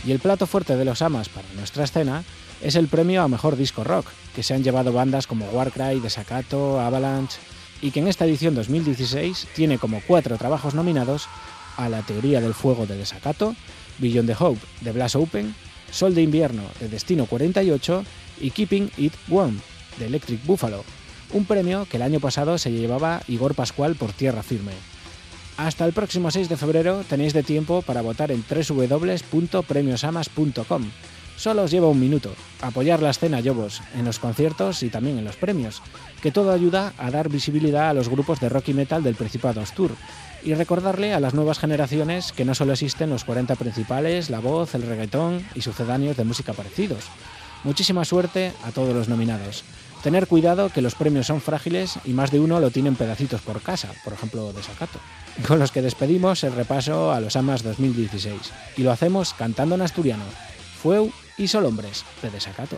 Y el plato fuerte de los Amas para nuestra escena es el premio a Mejor Disco Rock, que se han llevado bandas como Warcry, Desacato, Avalanche, y que en esta edición 2016 tiene como cuatro trabajos nominados a La Teoría del Fuego de Desacato, Beyond the Hope de Blast Open, Sol de Invierno de Destino 48 y Keeping It Warm de Electric Buffalo, un premio que el año pasado se llevaba Igor Pascual por Tierra Firme. Hasta el próximo 6 de febrero tenéis de tiempo para votar en www.premiosamas.com. Solo os lleva un minuto. Apoyar la escena Yobos en los conciertos y también en los premios, que todo ayuda a dar visibilidad a los grupos de rock y metal del Principado Tour y recordarle a las nuevas generaciones que no solo existen los 40 principales, la voz, el reggaetón y sucedáneos de música parecidos. Muchísima suerte a todos los nominados. Tener cuidado que los premios son frágiles y más de uno lo tienen pedacitos por casa, por ejemplo de Sacato. Con los que despedimos el repaso a los AMAS 2016. Y lo hacemos cantando en asturiano. Fueu y Sol Hombres, de Desacato.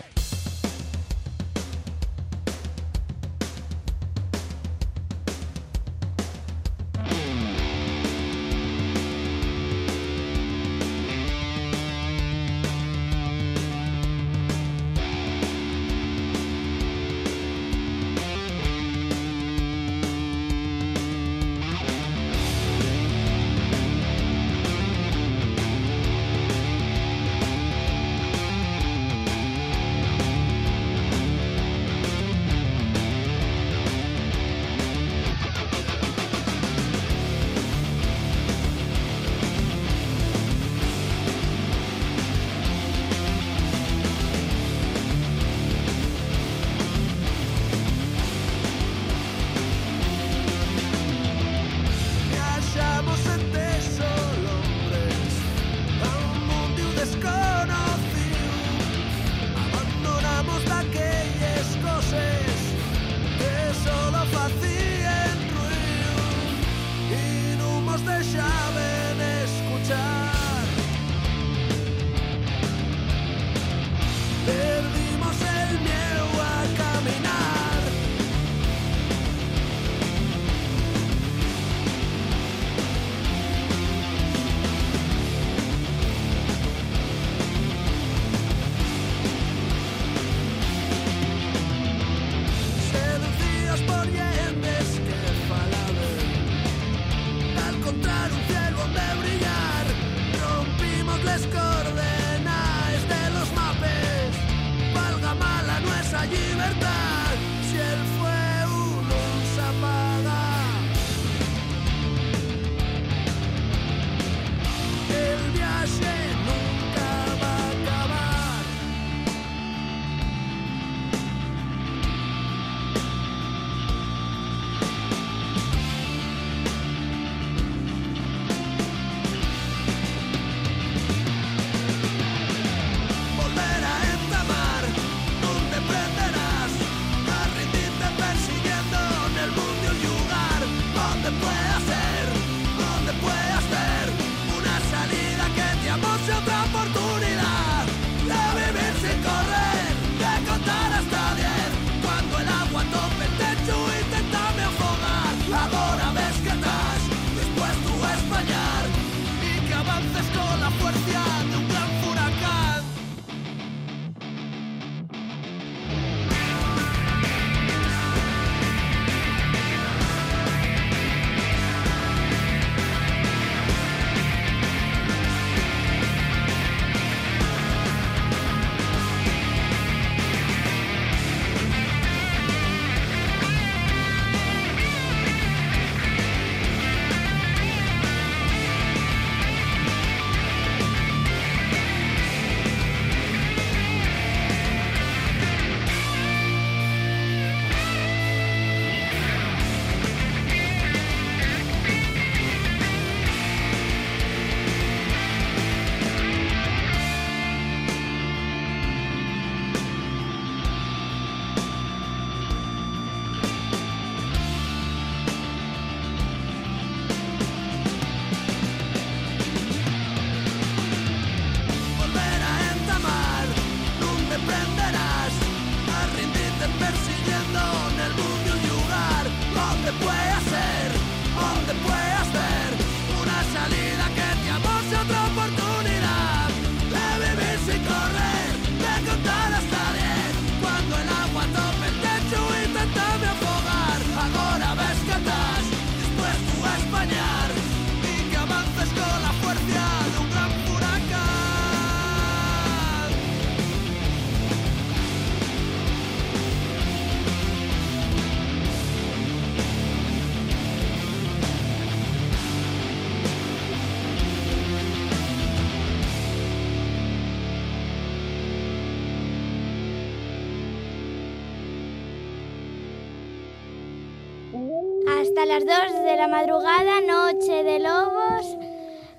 Hasta las 2 de la madrugada, Noche de Lobos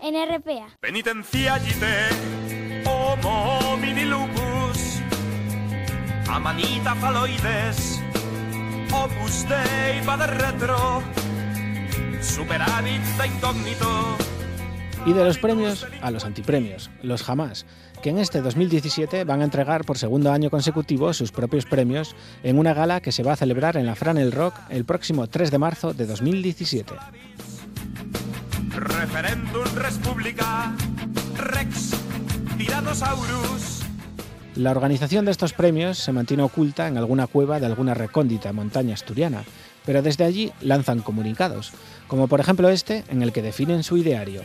en RPA. Penitenciagite, homo mini lupus, amanita faloides, opus dei va retro, superávit de incógnito. Y de los premios a los antipremios, los jamás, que en este 2017 van a entregar por segundo año consecutivo sus propios premios en una gala que se va a celebrar en la Fran El Rock el próximo 3 de marzo de 2017. Referendum Respublica, Rex. La organización de estos premios se mantiene oculta en alguna cueva de alguna recóndita montaña asturiana, pero desde allí lanzan comunicados, como por ejemplo este en el que definen su ideario.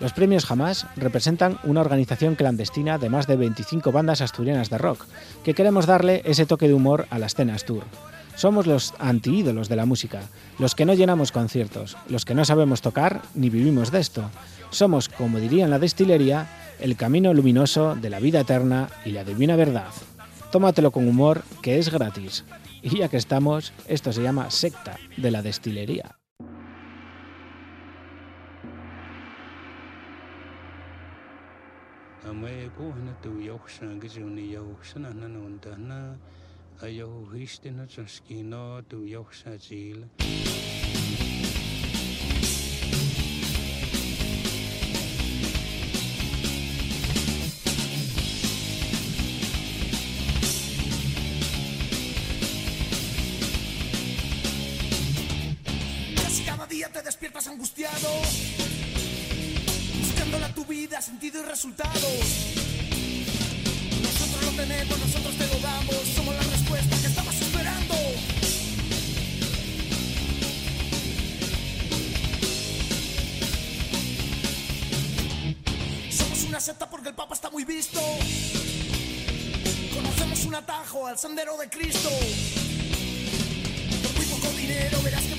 Los premios Jamás representan una organización clandestina de más de 25 bandas asturianas de rock, que queremos darle ese toque de humor a la escena Astur. Somos los antiídolos de la música, los que no llenamos conciertos, los que no sabemos tocar ni vivimos de esto. Somos, como diría en la destilería, el camino luminoso de la vida eterna y la divina verdad. Tómatelo con humor, que es gratis. Y ya que estamos, esto se llama secta de la destilería. amay ko hana tu yahu sangi zuni yahu sana hana onda hana ayahu histe na chanski no tu yahu sa zila. Cada día te despiertas angustiado buscándole a tu vida sentido y resultados. Nosotros lo tenemos, nosotros te lo damos, somos la respuesta que estabas esperando. Somos una secta porque el Papa está muy visto. Conocemos un atajo al sendero de Cristo. Por muy poco dinero verás que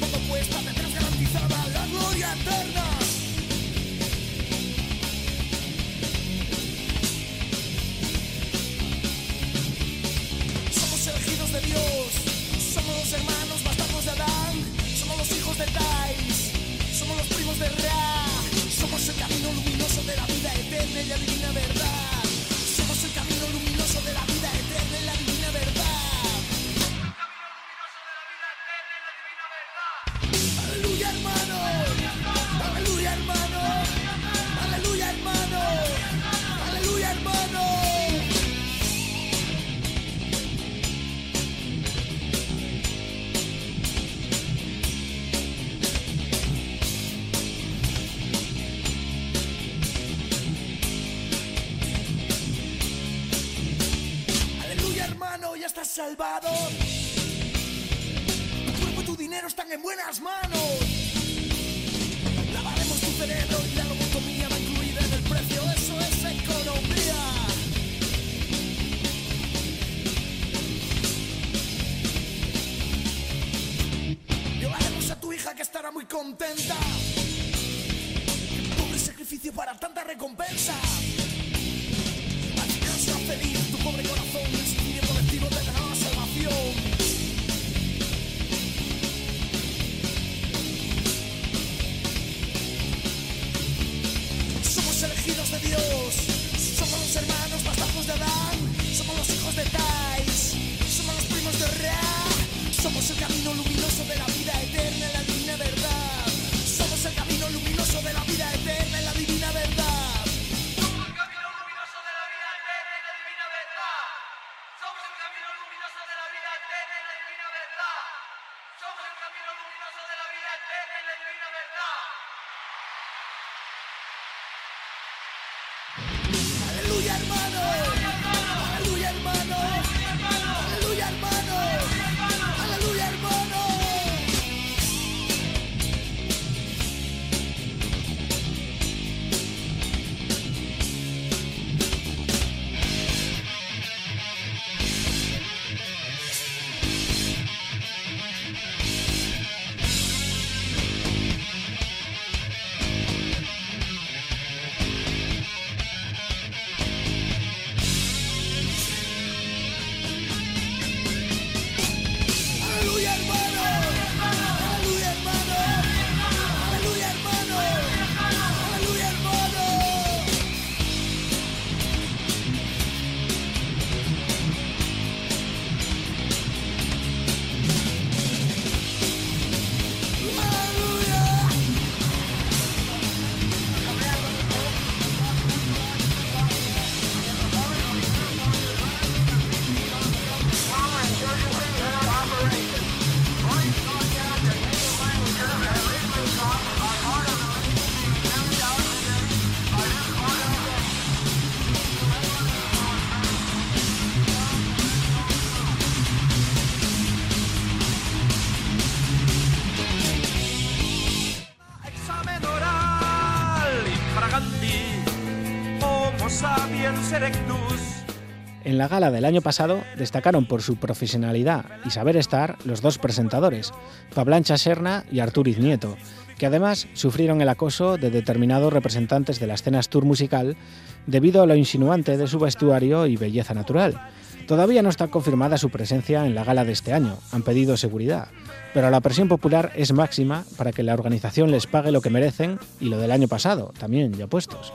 hermanos bastardos de Adán, somos los hijos de Tais, somos los primos de Ra, somos el camino buenas manos. Lavaremos tu cerebro y la lobotomía va incluida en el precio. Eso es economía. Violaremos a tu hija que estará muy contenta. Pobre sacrificio para tanta recompensa. En la gala del año pasado destacaron por su profesionalidad y saber estar los dos presentadores, Pablancha Serna y Arturiz Nieto, que además sufrieron el acoso de determinados representantes de la escena tour musical debido a lo insinuante de su vestuario y belleza natural. Todavía no está confirmada su presencia en la gala de este año, han pedido seguridad, pero la presión popular es máxima para que la organización les pague lo que merecen y lo del año pasado, también ya puestos.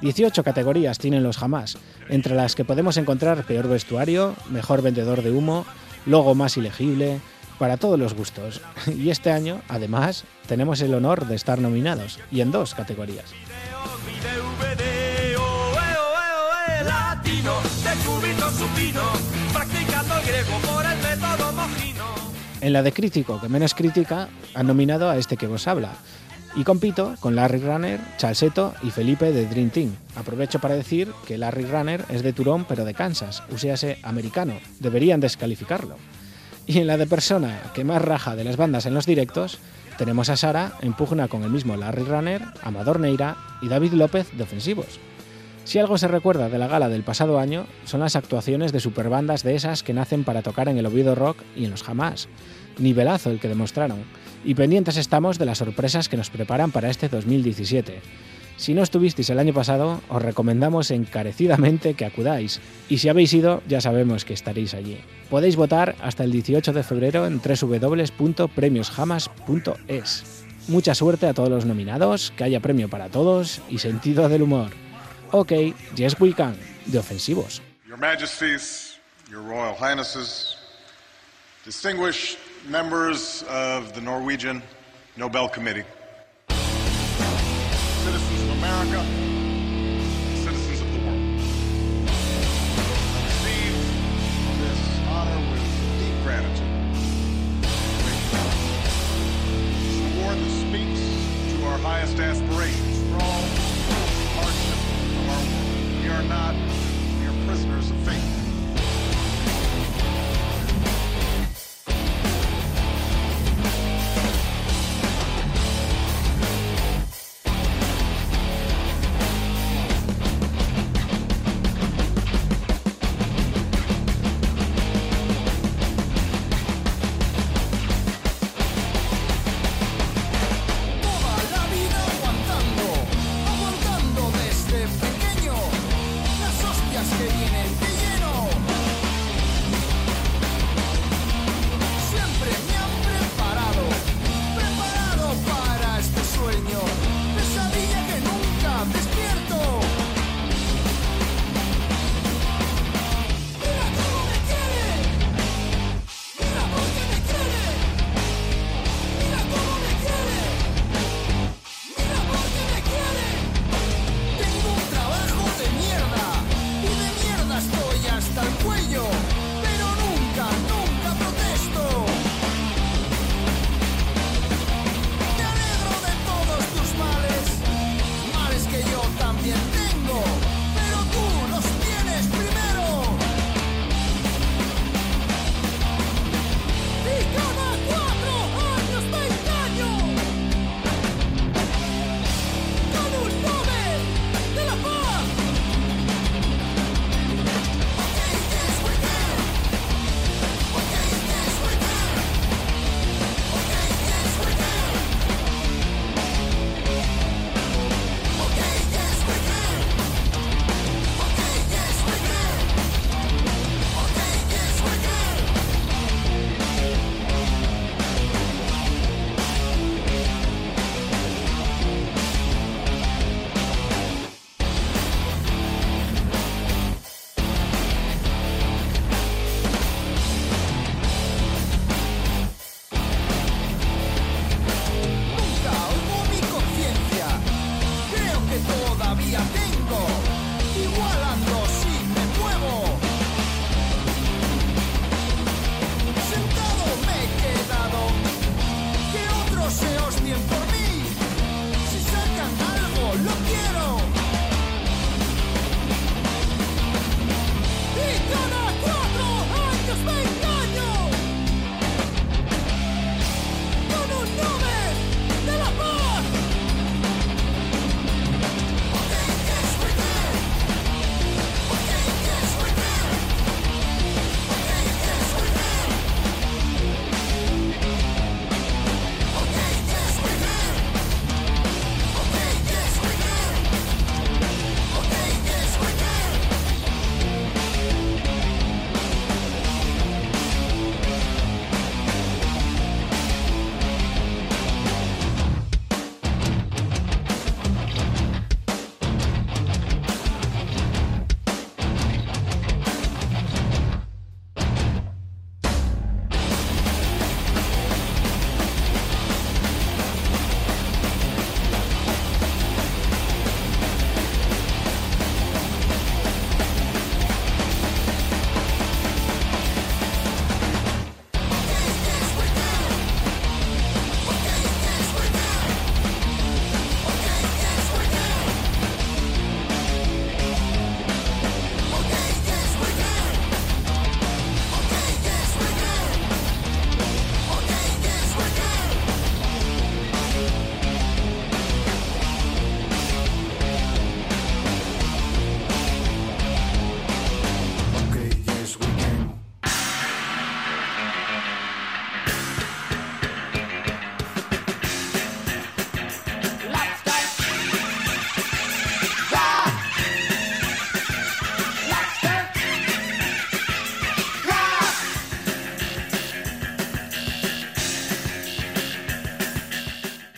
18 categorías tienen los jamás, entre las que podemos encontrar peor vestuario, mejor vendedor de humo, logo más ilegible, para todos los gustos. Y este año, además, tenemos el honor de estar nominados, y en dos categorías. En la de crítico, que menos crítica, han nominado a este que vos habla. Y compito con Larry Runner, Chalseto y Felipe de Dream Team. Aprovecho para decir que Larry Runner es de Turón pero de Kansas, uséase americano. Deberían descalificarlo. Y en la de persona que más raja de las bandas en los directos, tenemos a Sara en pugna con el mismo Larry Runner, Amador Neira y David López de Ofensivos. Si algo se recuerda de la gala del pasado año, son las actuaciones de superbandas de esas que nacen para tocar en el Oviedo Rock y en los Jamás. Nivelazo el que demostraron. Y pendientes estamos de las sorpresas que nos preparan para este 2017. Si no estuvisteis el año pasado, os recomendamos encarecidamente que acudáis. Y si habéis ido, ya sabemos que estaréis allí. Podéis votar hasta el 18 de febrero en www.premiosjamas.es. Mucha suerte a todos los nominados, que haya premio para todos y sentido del humor. Ok, yes we can, de ofensivos. Your Majesties, Your Royal Highnesses, distinguished members of the Norwegian Nobel Committee,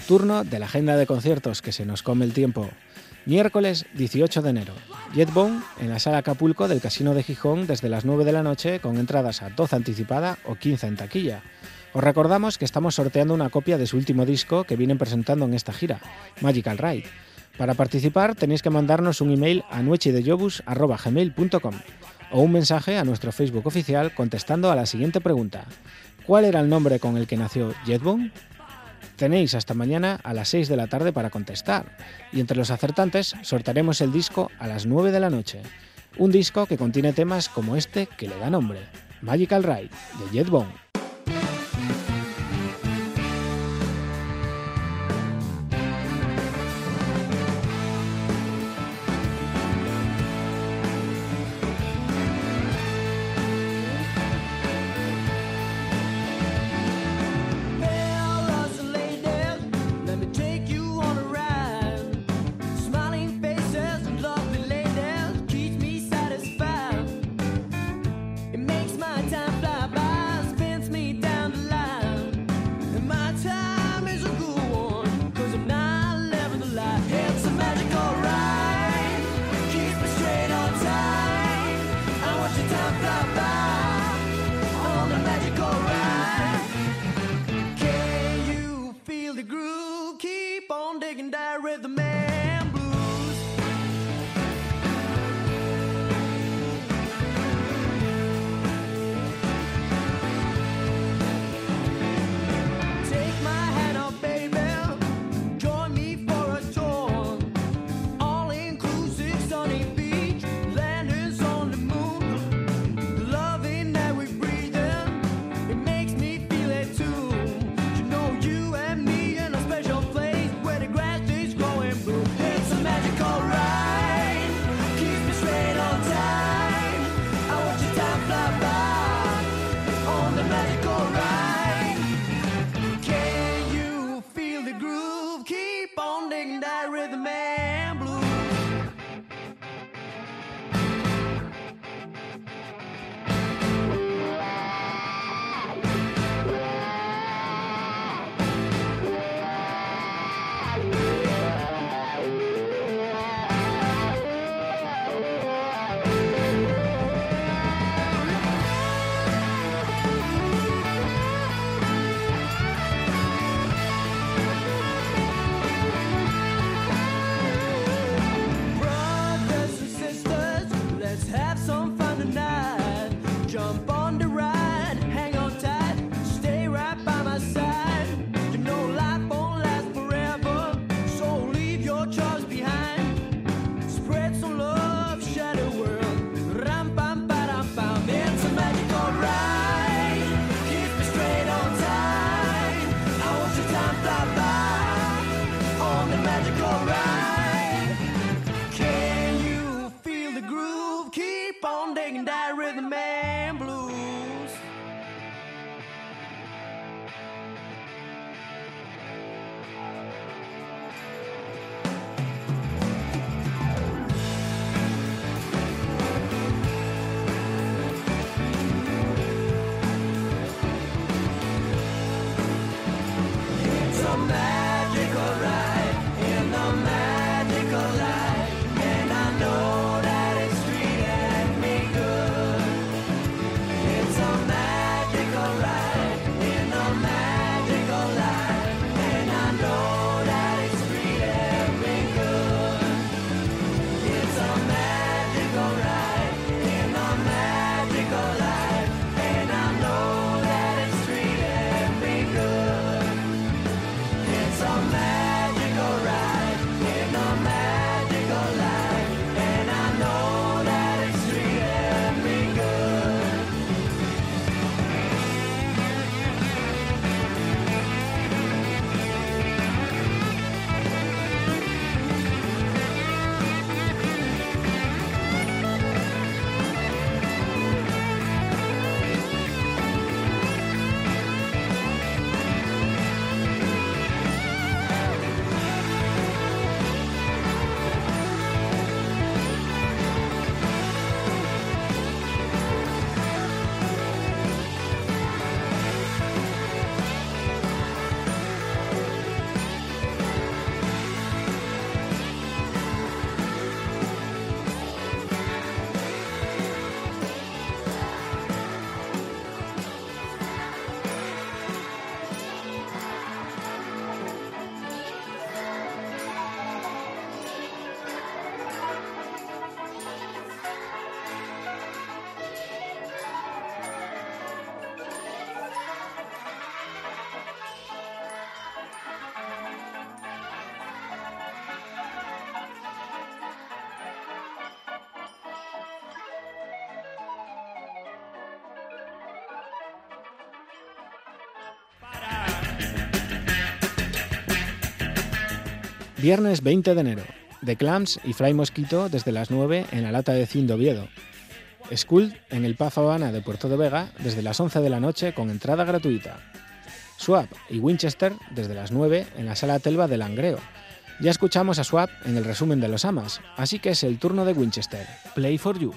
Turno de la agenda de conciertos que se nos come el tiempo. Miércoles 18 de enero. Jetbone en la sala Acapulco del Casino de Gijón desde las 9 de la noche con entradas a 12 anticipada o 15 en taquilla. Os recordamos que estamos sorteando una copia de su último disco que vienen presentando en esta gira, Magical Ride. Para participar tenéis que mandarnos un email a nuechideyobus.gmail.com o un mensaje a nuestro Facebook oficial contestando a la siguiente pregunta. ¿Cuál era el nombre con el que nació Jetbone? Tenéis hasta mañana a las 6 de la tarde para contestar y entre los acertantes sortaremos el disco a las 9 de la noche. Un disco que contiene temas como este que le da nombre, Magical Ride, de. It Viernes 20 de enero. The Clams y Fray Mosquito desde las 9 en la lata de Cin de Oviedo. En el Paz Habana de Puerto de Vega desde las 11 de la noche con entrada gratuita. Swap y Winchester desde las 9 en la sala Telva de Langreo. Ya escuchamos a Swap en el resumen de los Amas, así que es el turno de Winchester. Play for you.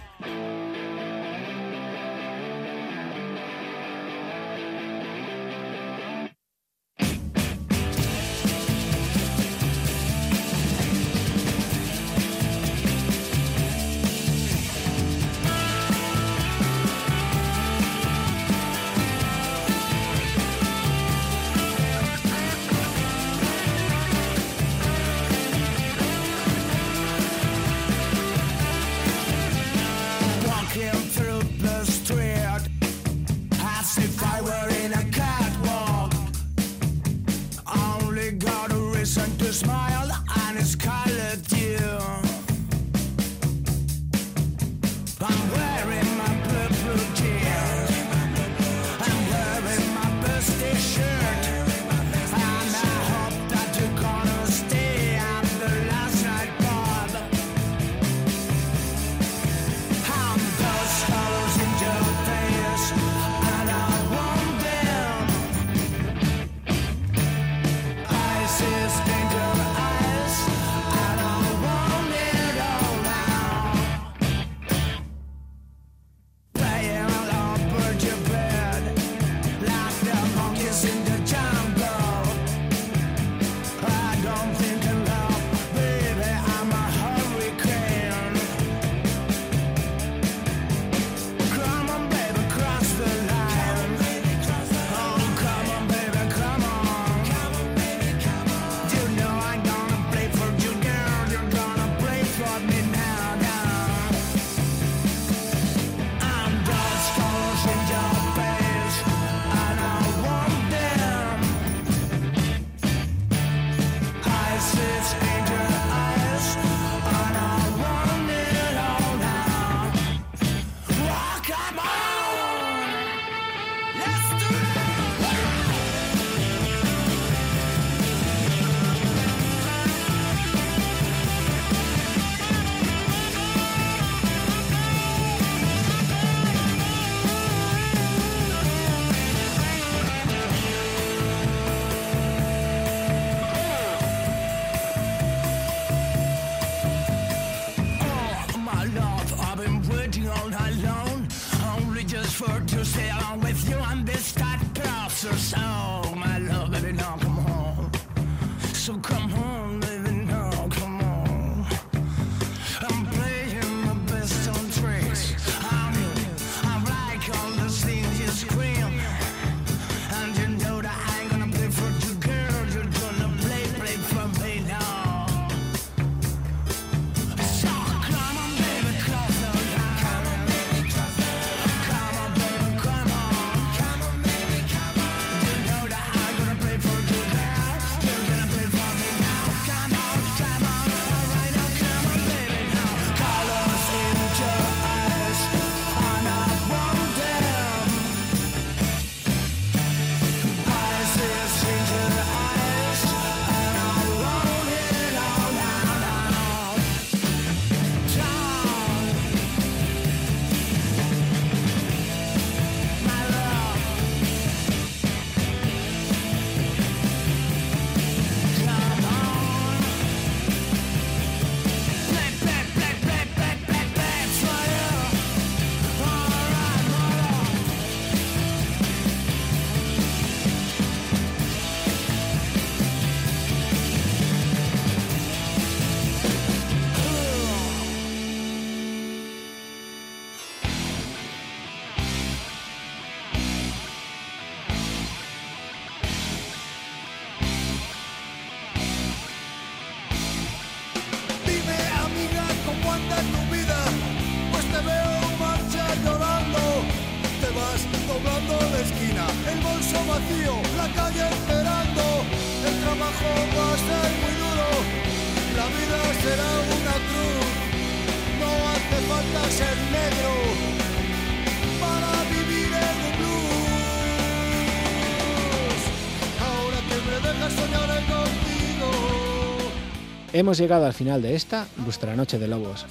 Hemos llegado al final de esta, vuestra Noche de Lobos.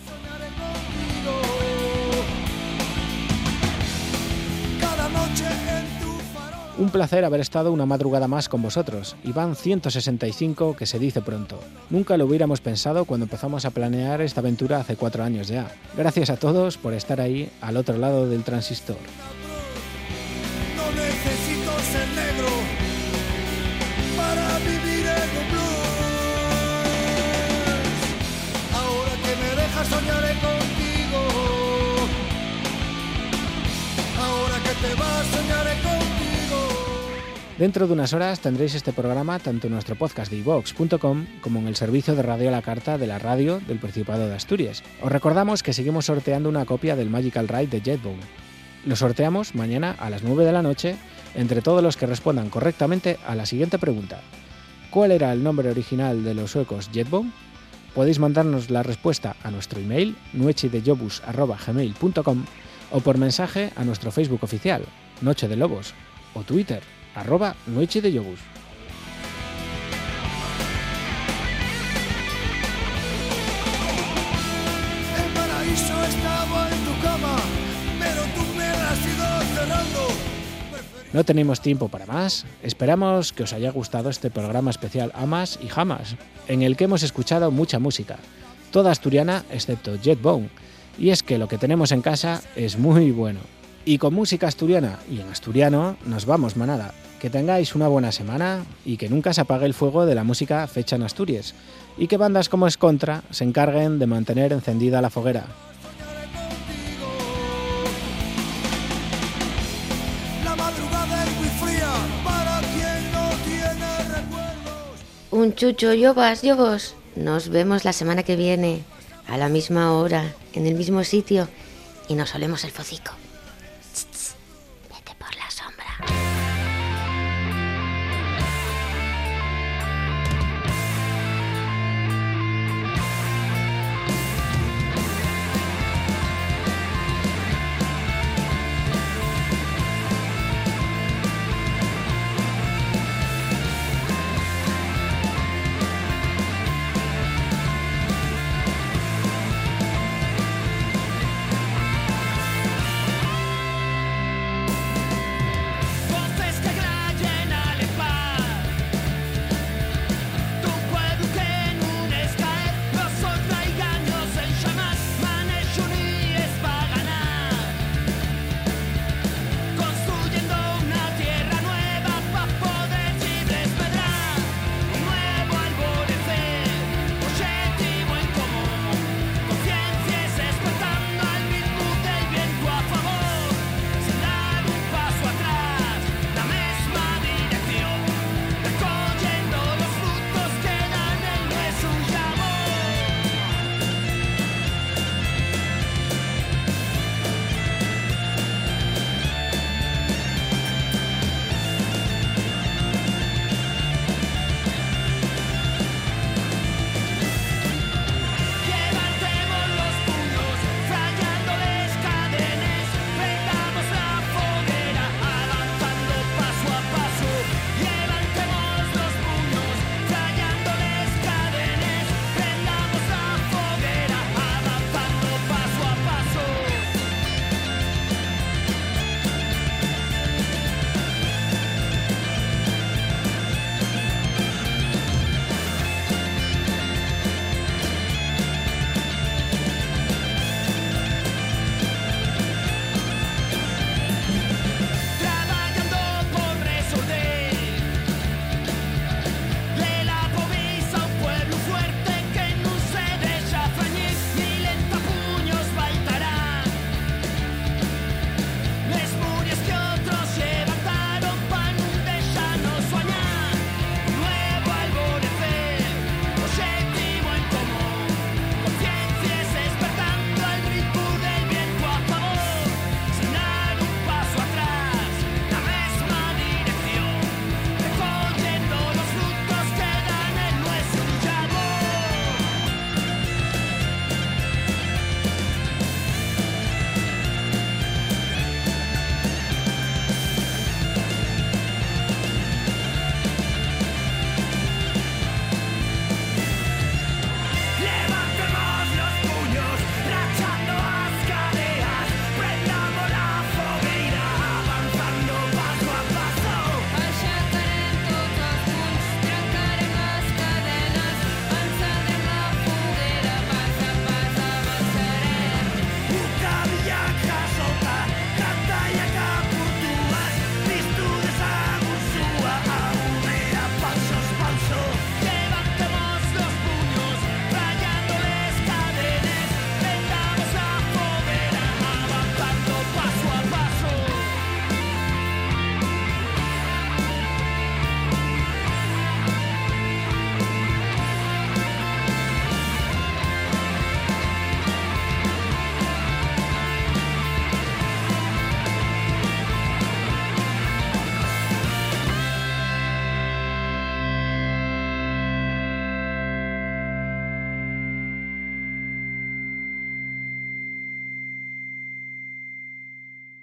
Un placer haber estado una madrugada más con vosotros. Y van 165 que se dice pronto. Nunca lo hubiéramos pensado cuando empezamos a planear esta aventura hace cuatro años ya. Gracias a todos por estar ahí al otro lado del transistor. Dentro de unas horas tendréis este programa tanto en nuestro podcast de iVox.com como en el servicio de radio a la carta de la radio del Principado de Asturias. Os recordamos que seguimos sorteando una copia del Magical Ride de Jetbone. Lo sorteamos mañana a las 9 de la noche entre todos los que respondan correctamente a la siguiente pregunta. ¿Cuál era el nombre original de los suecos Jetbone? Podéis mandarnos la respuesta a nuestro email nochedejobus.gmail.com o por mensaje a nuestro Facebook oficial, Noche de Lobos, o Twitter, arroba Noche de Yobus. El paraíso estaba en tu cama, pero tú me has ido cerrando. No tenemos tiempo para más. Esperamos que os haya gustado este programa especial Amas y Jamas, en el que hemos escuchado mucha música, toda asturiana excepto Jetbone. Y es que lo que tenemos en casa es muy bueno. Y con música asturiana y en asturiano nos vamos, manada. Que tengáis una buena semana y que nunca se apague el fuego de la música fecha en Asturias. Y que bandas como Escontra se encarguen de mantener encendida la foguera. Un chucho, llovas, llovos. Nos vemos la semana que viene, a la misma hora, en el mismo sitio, y nos olemos el focico.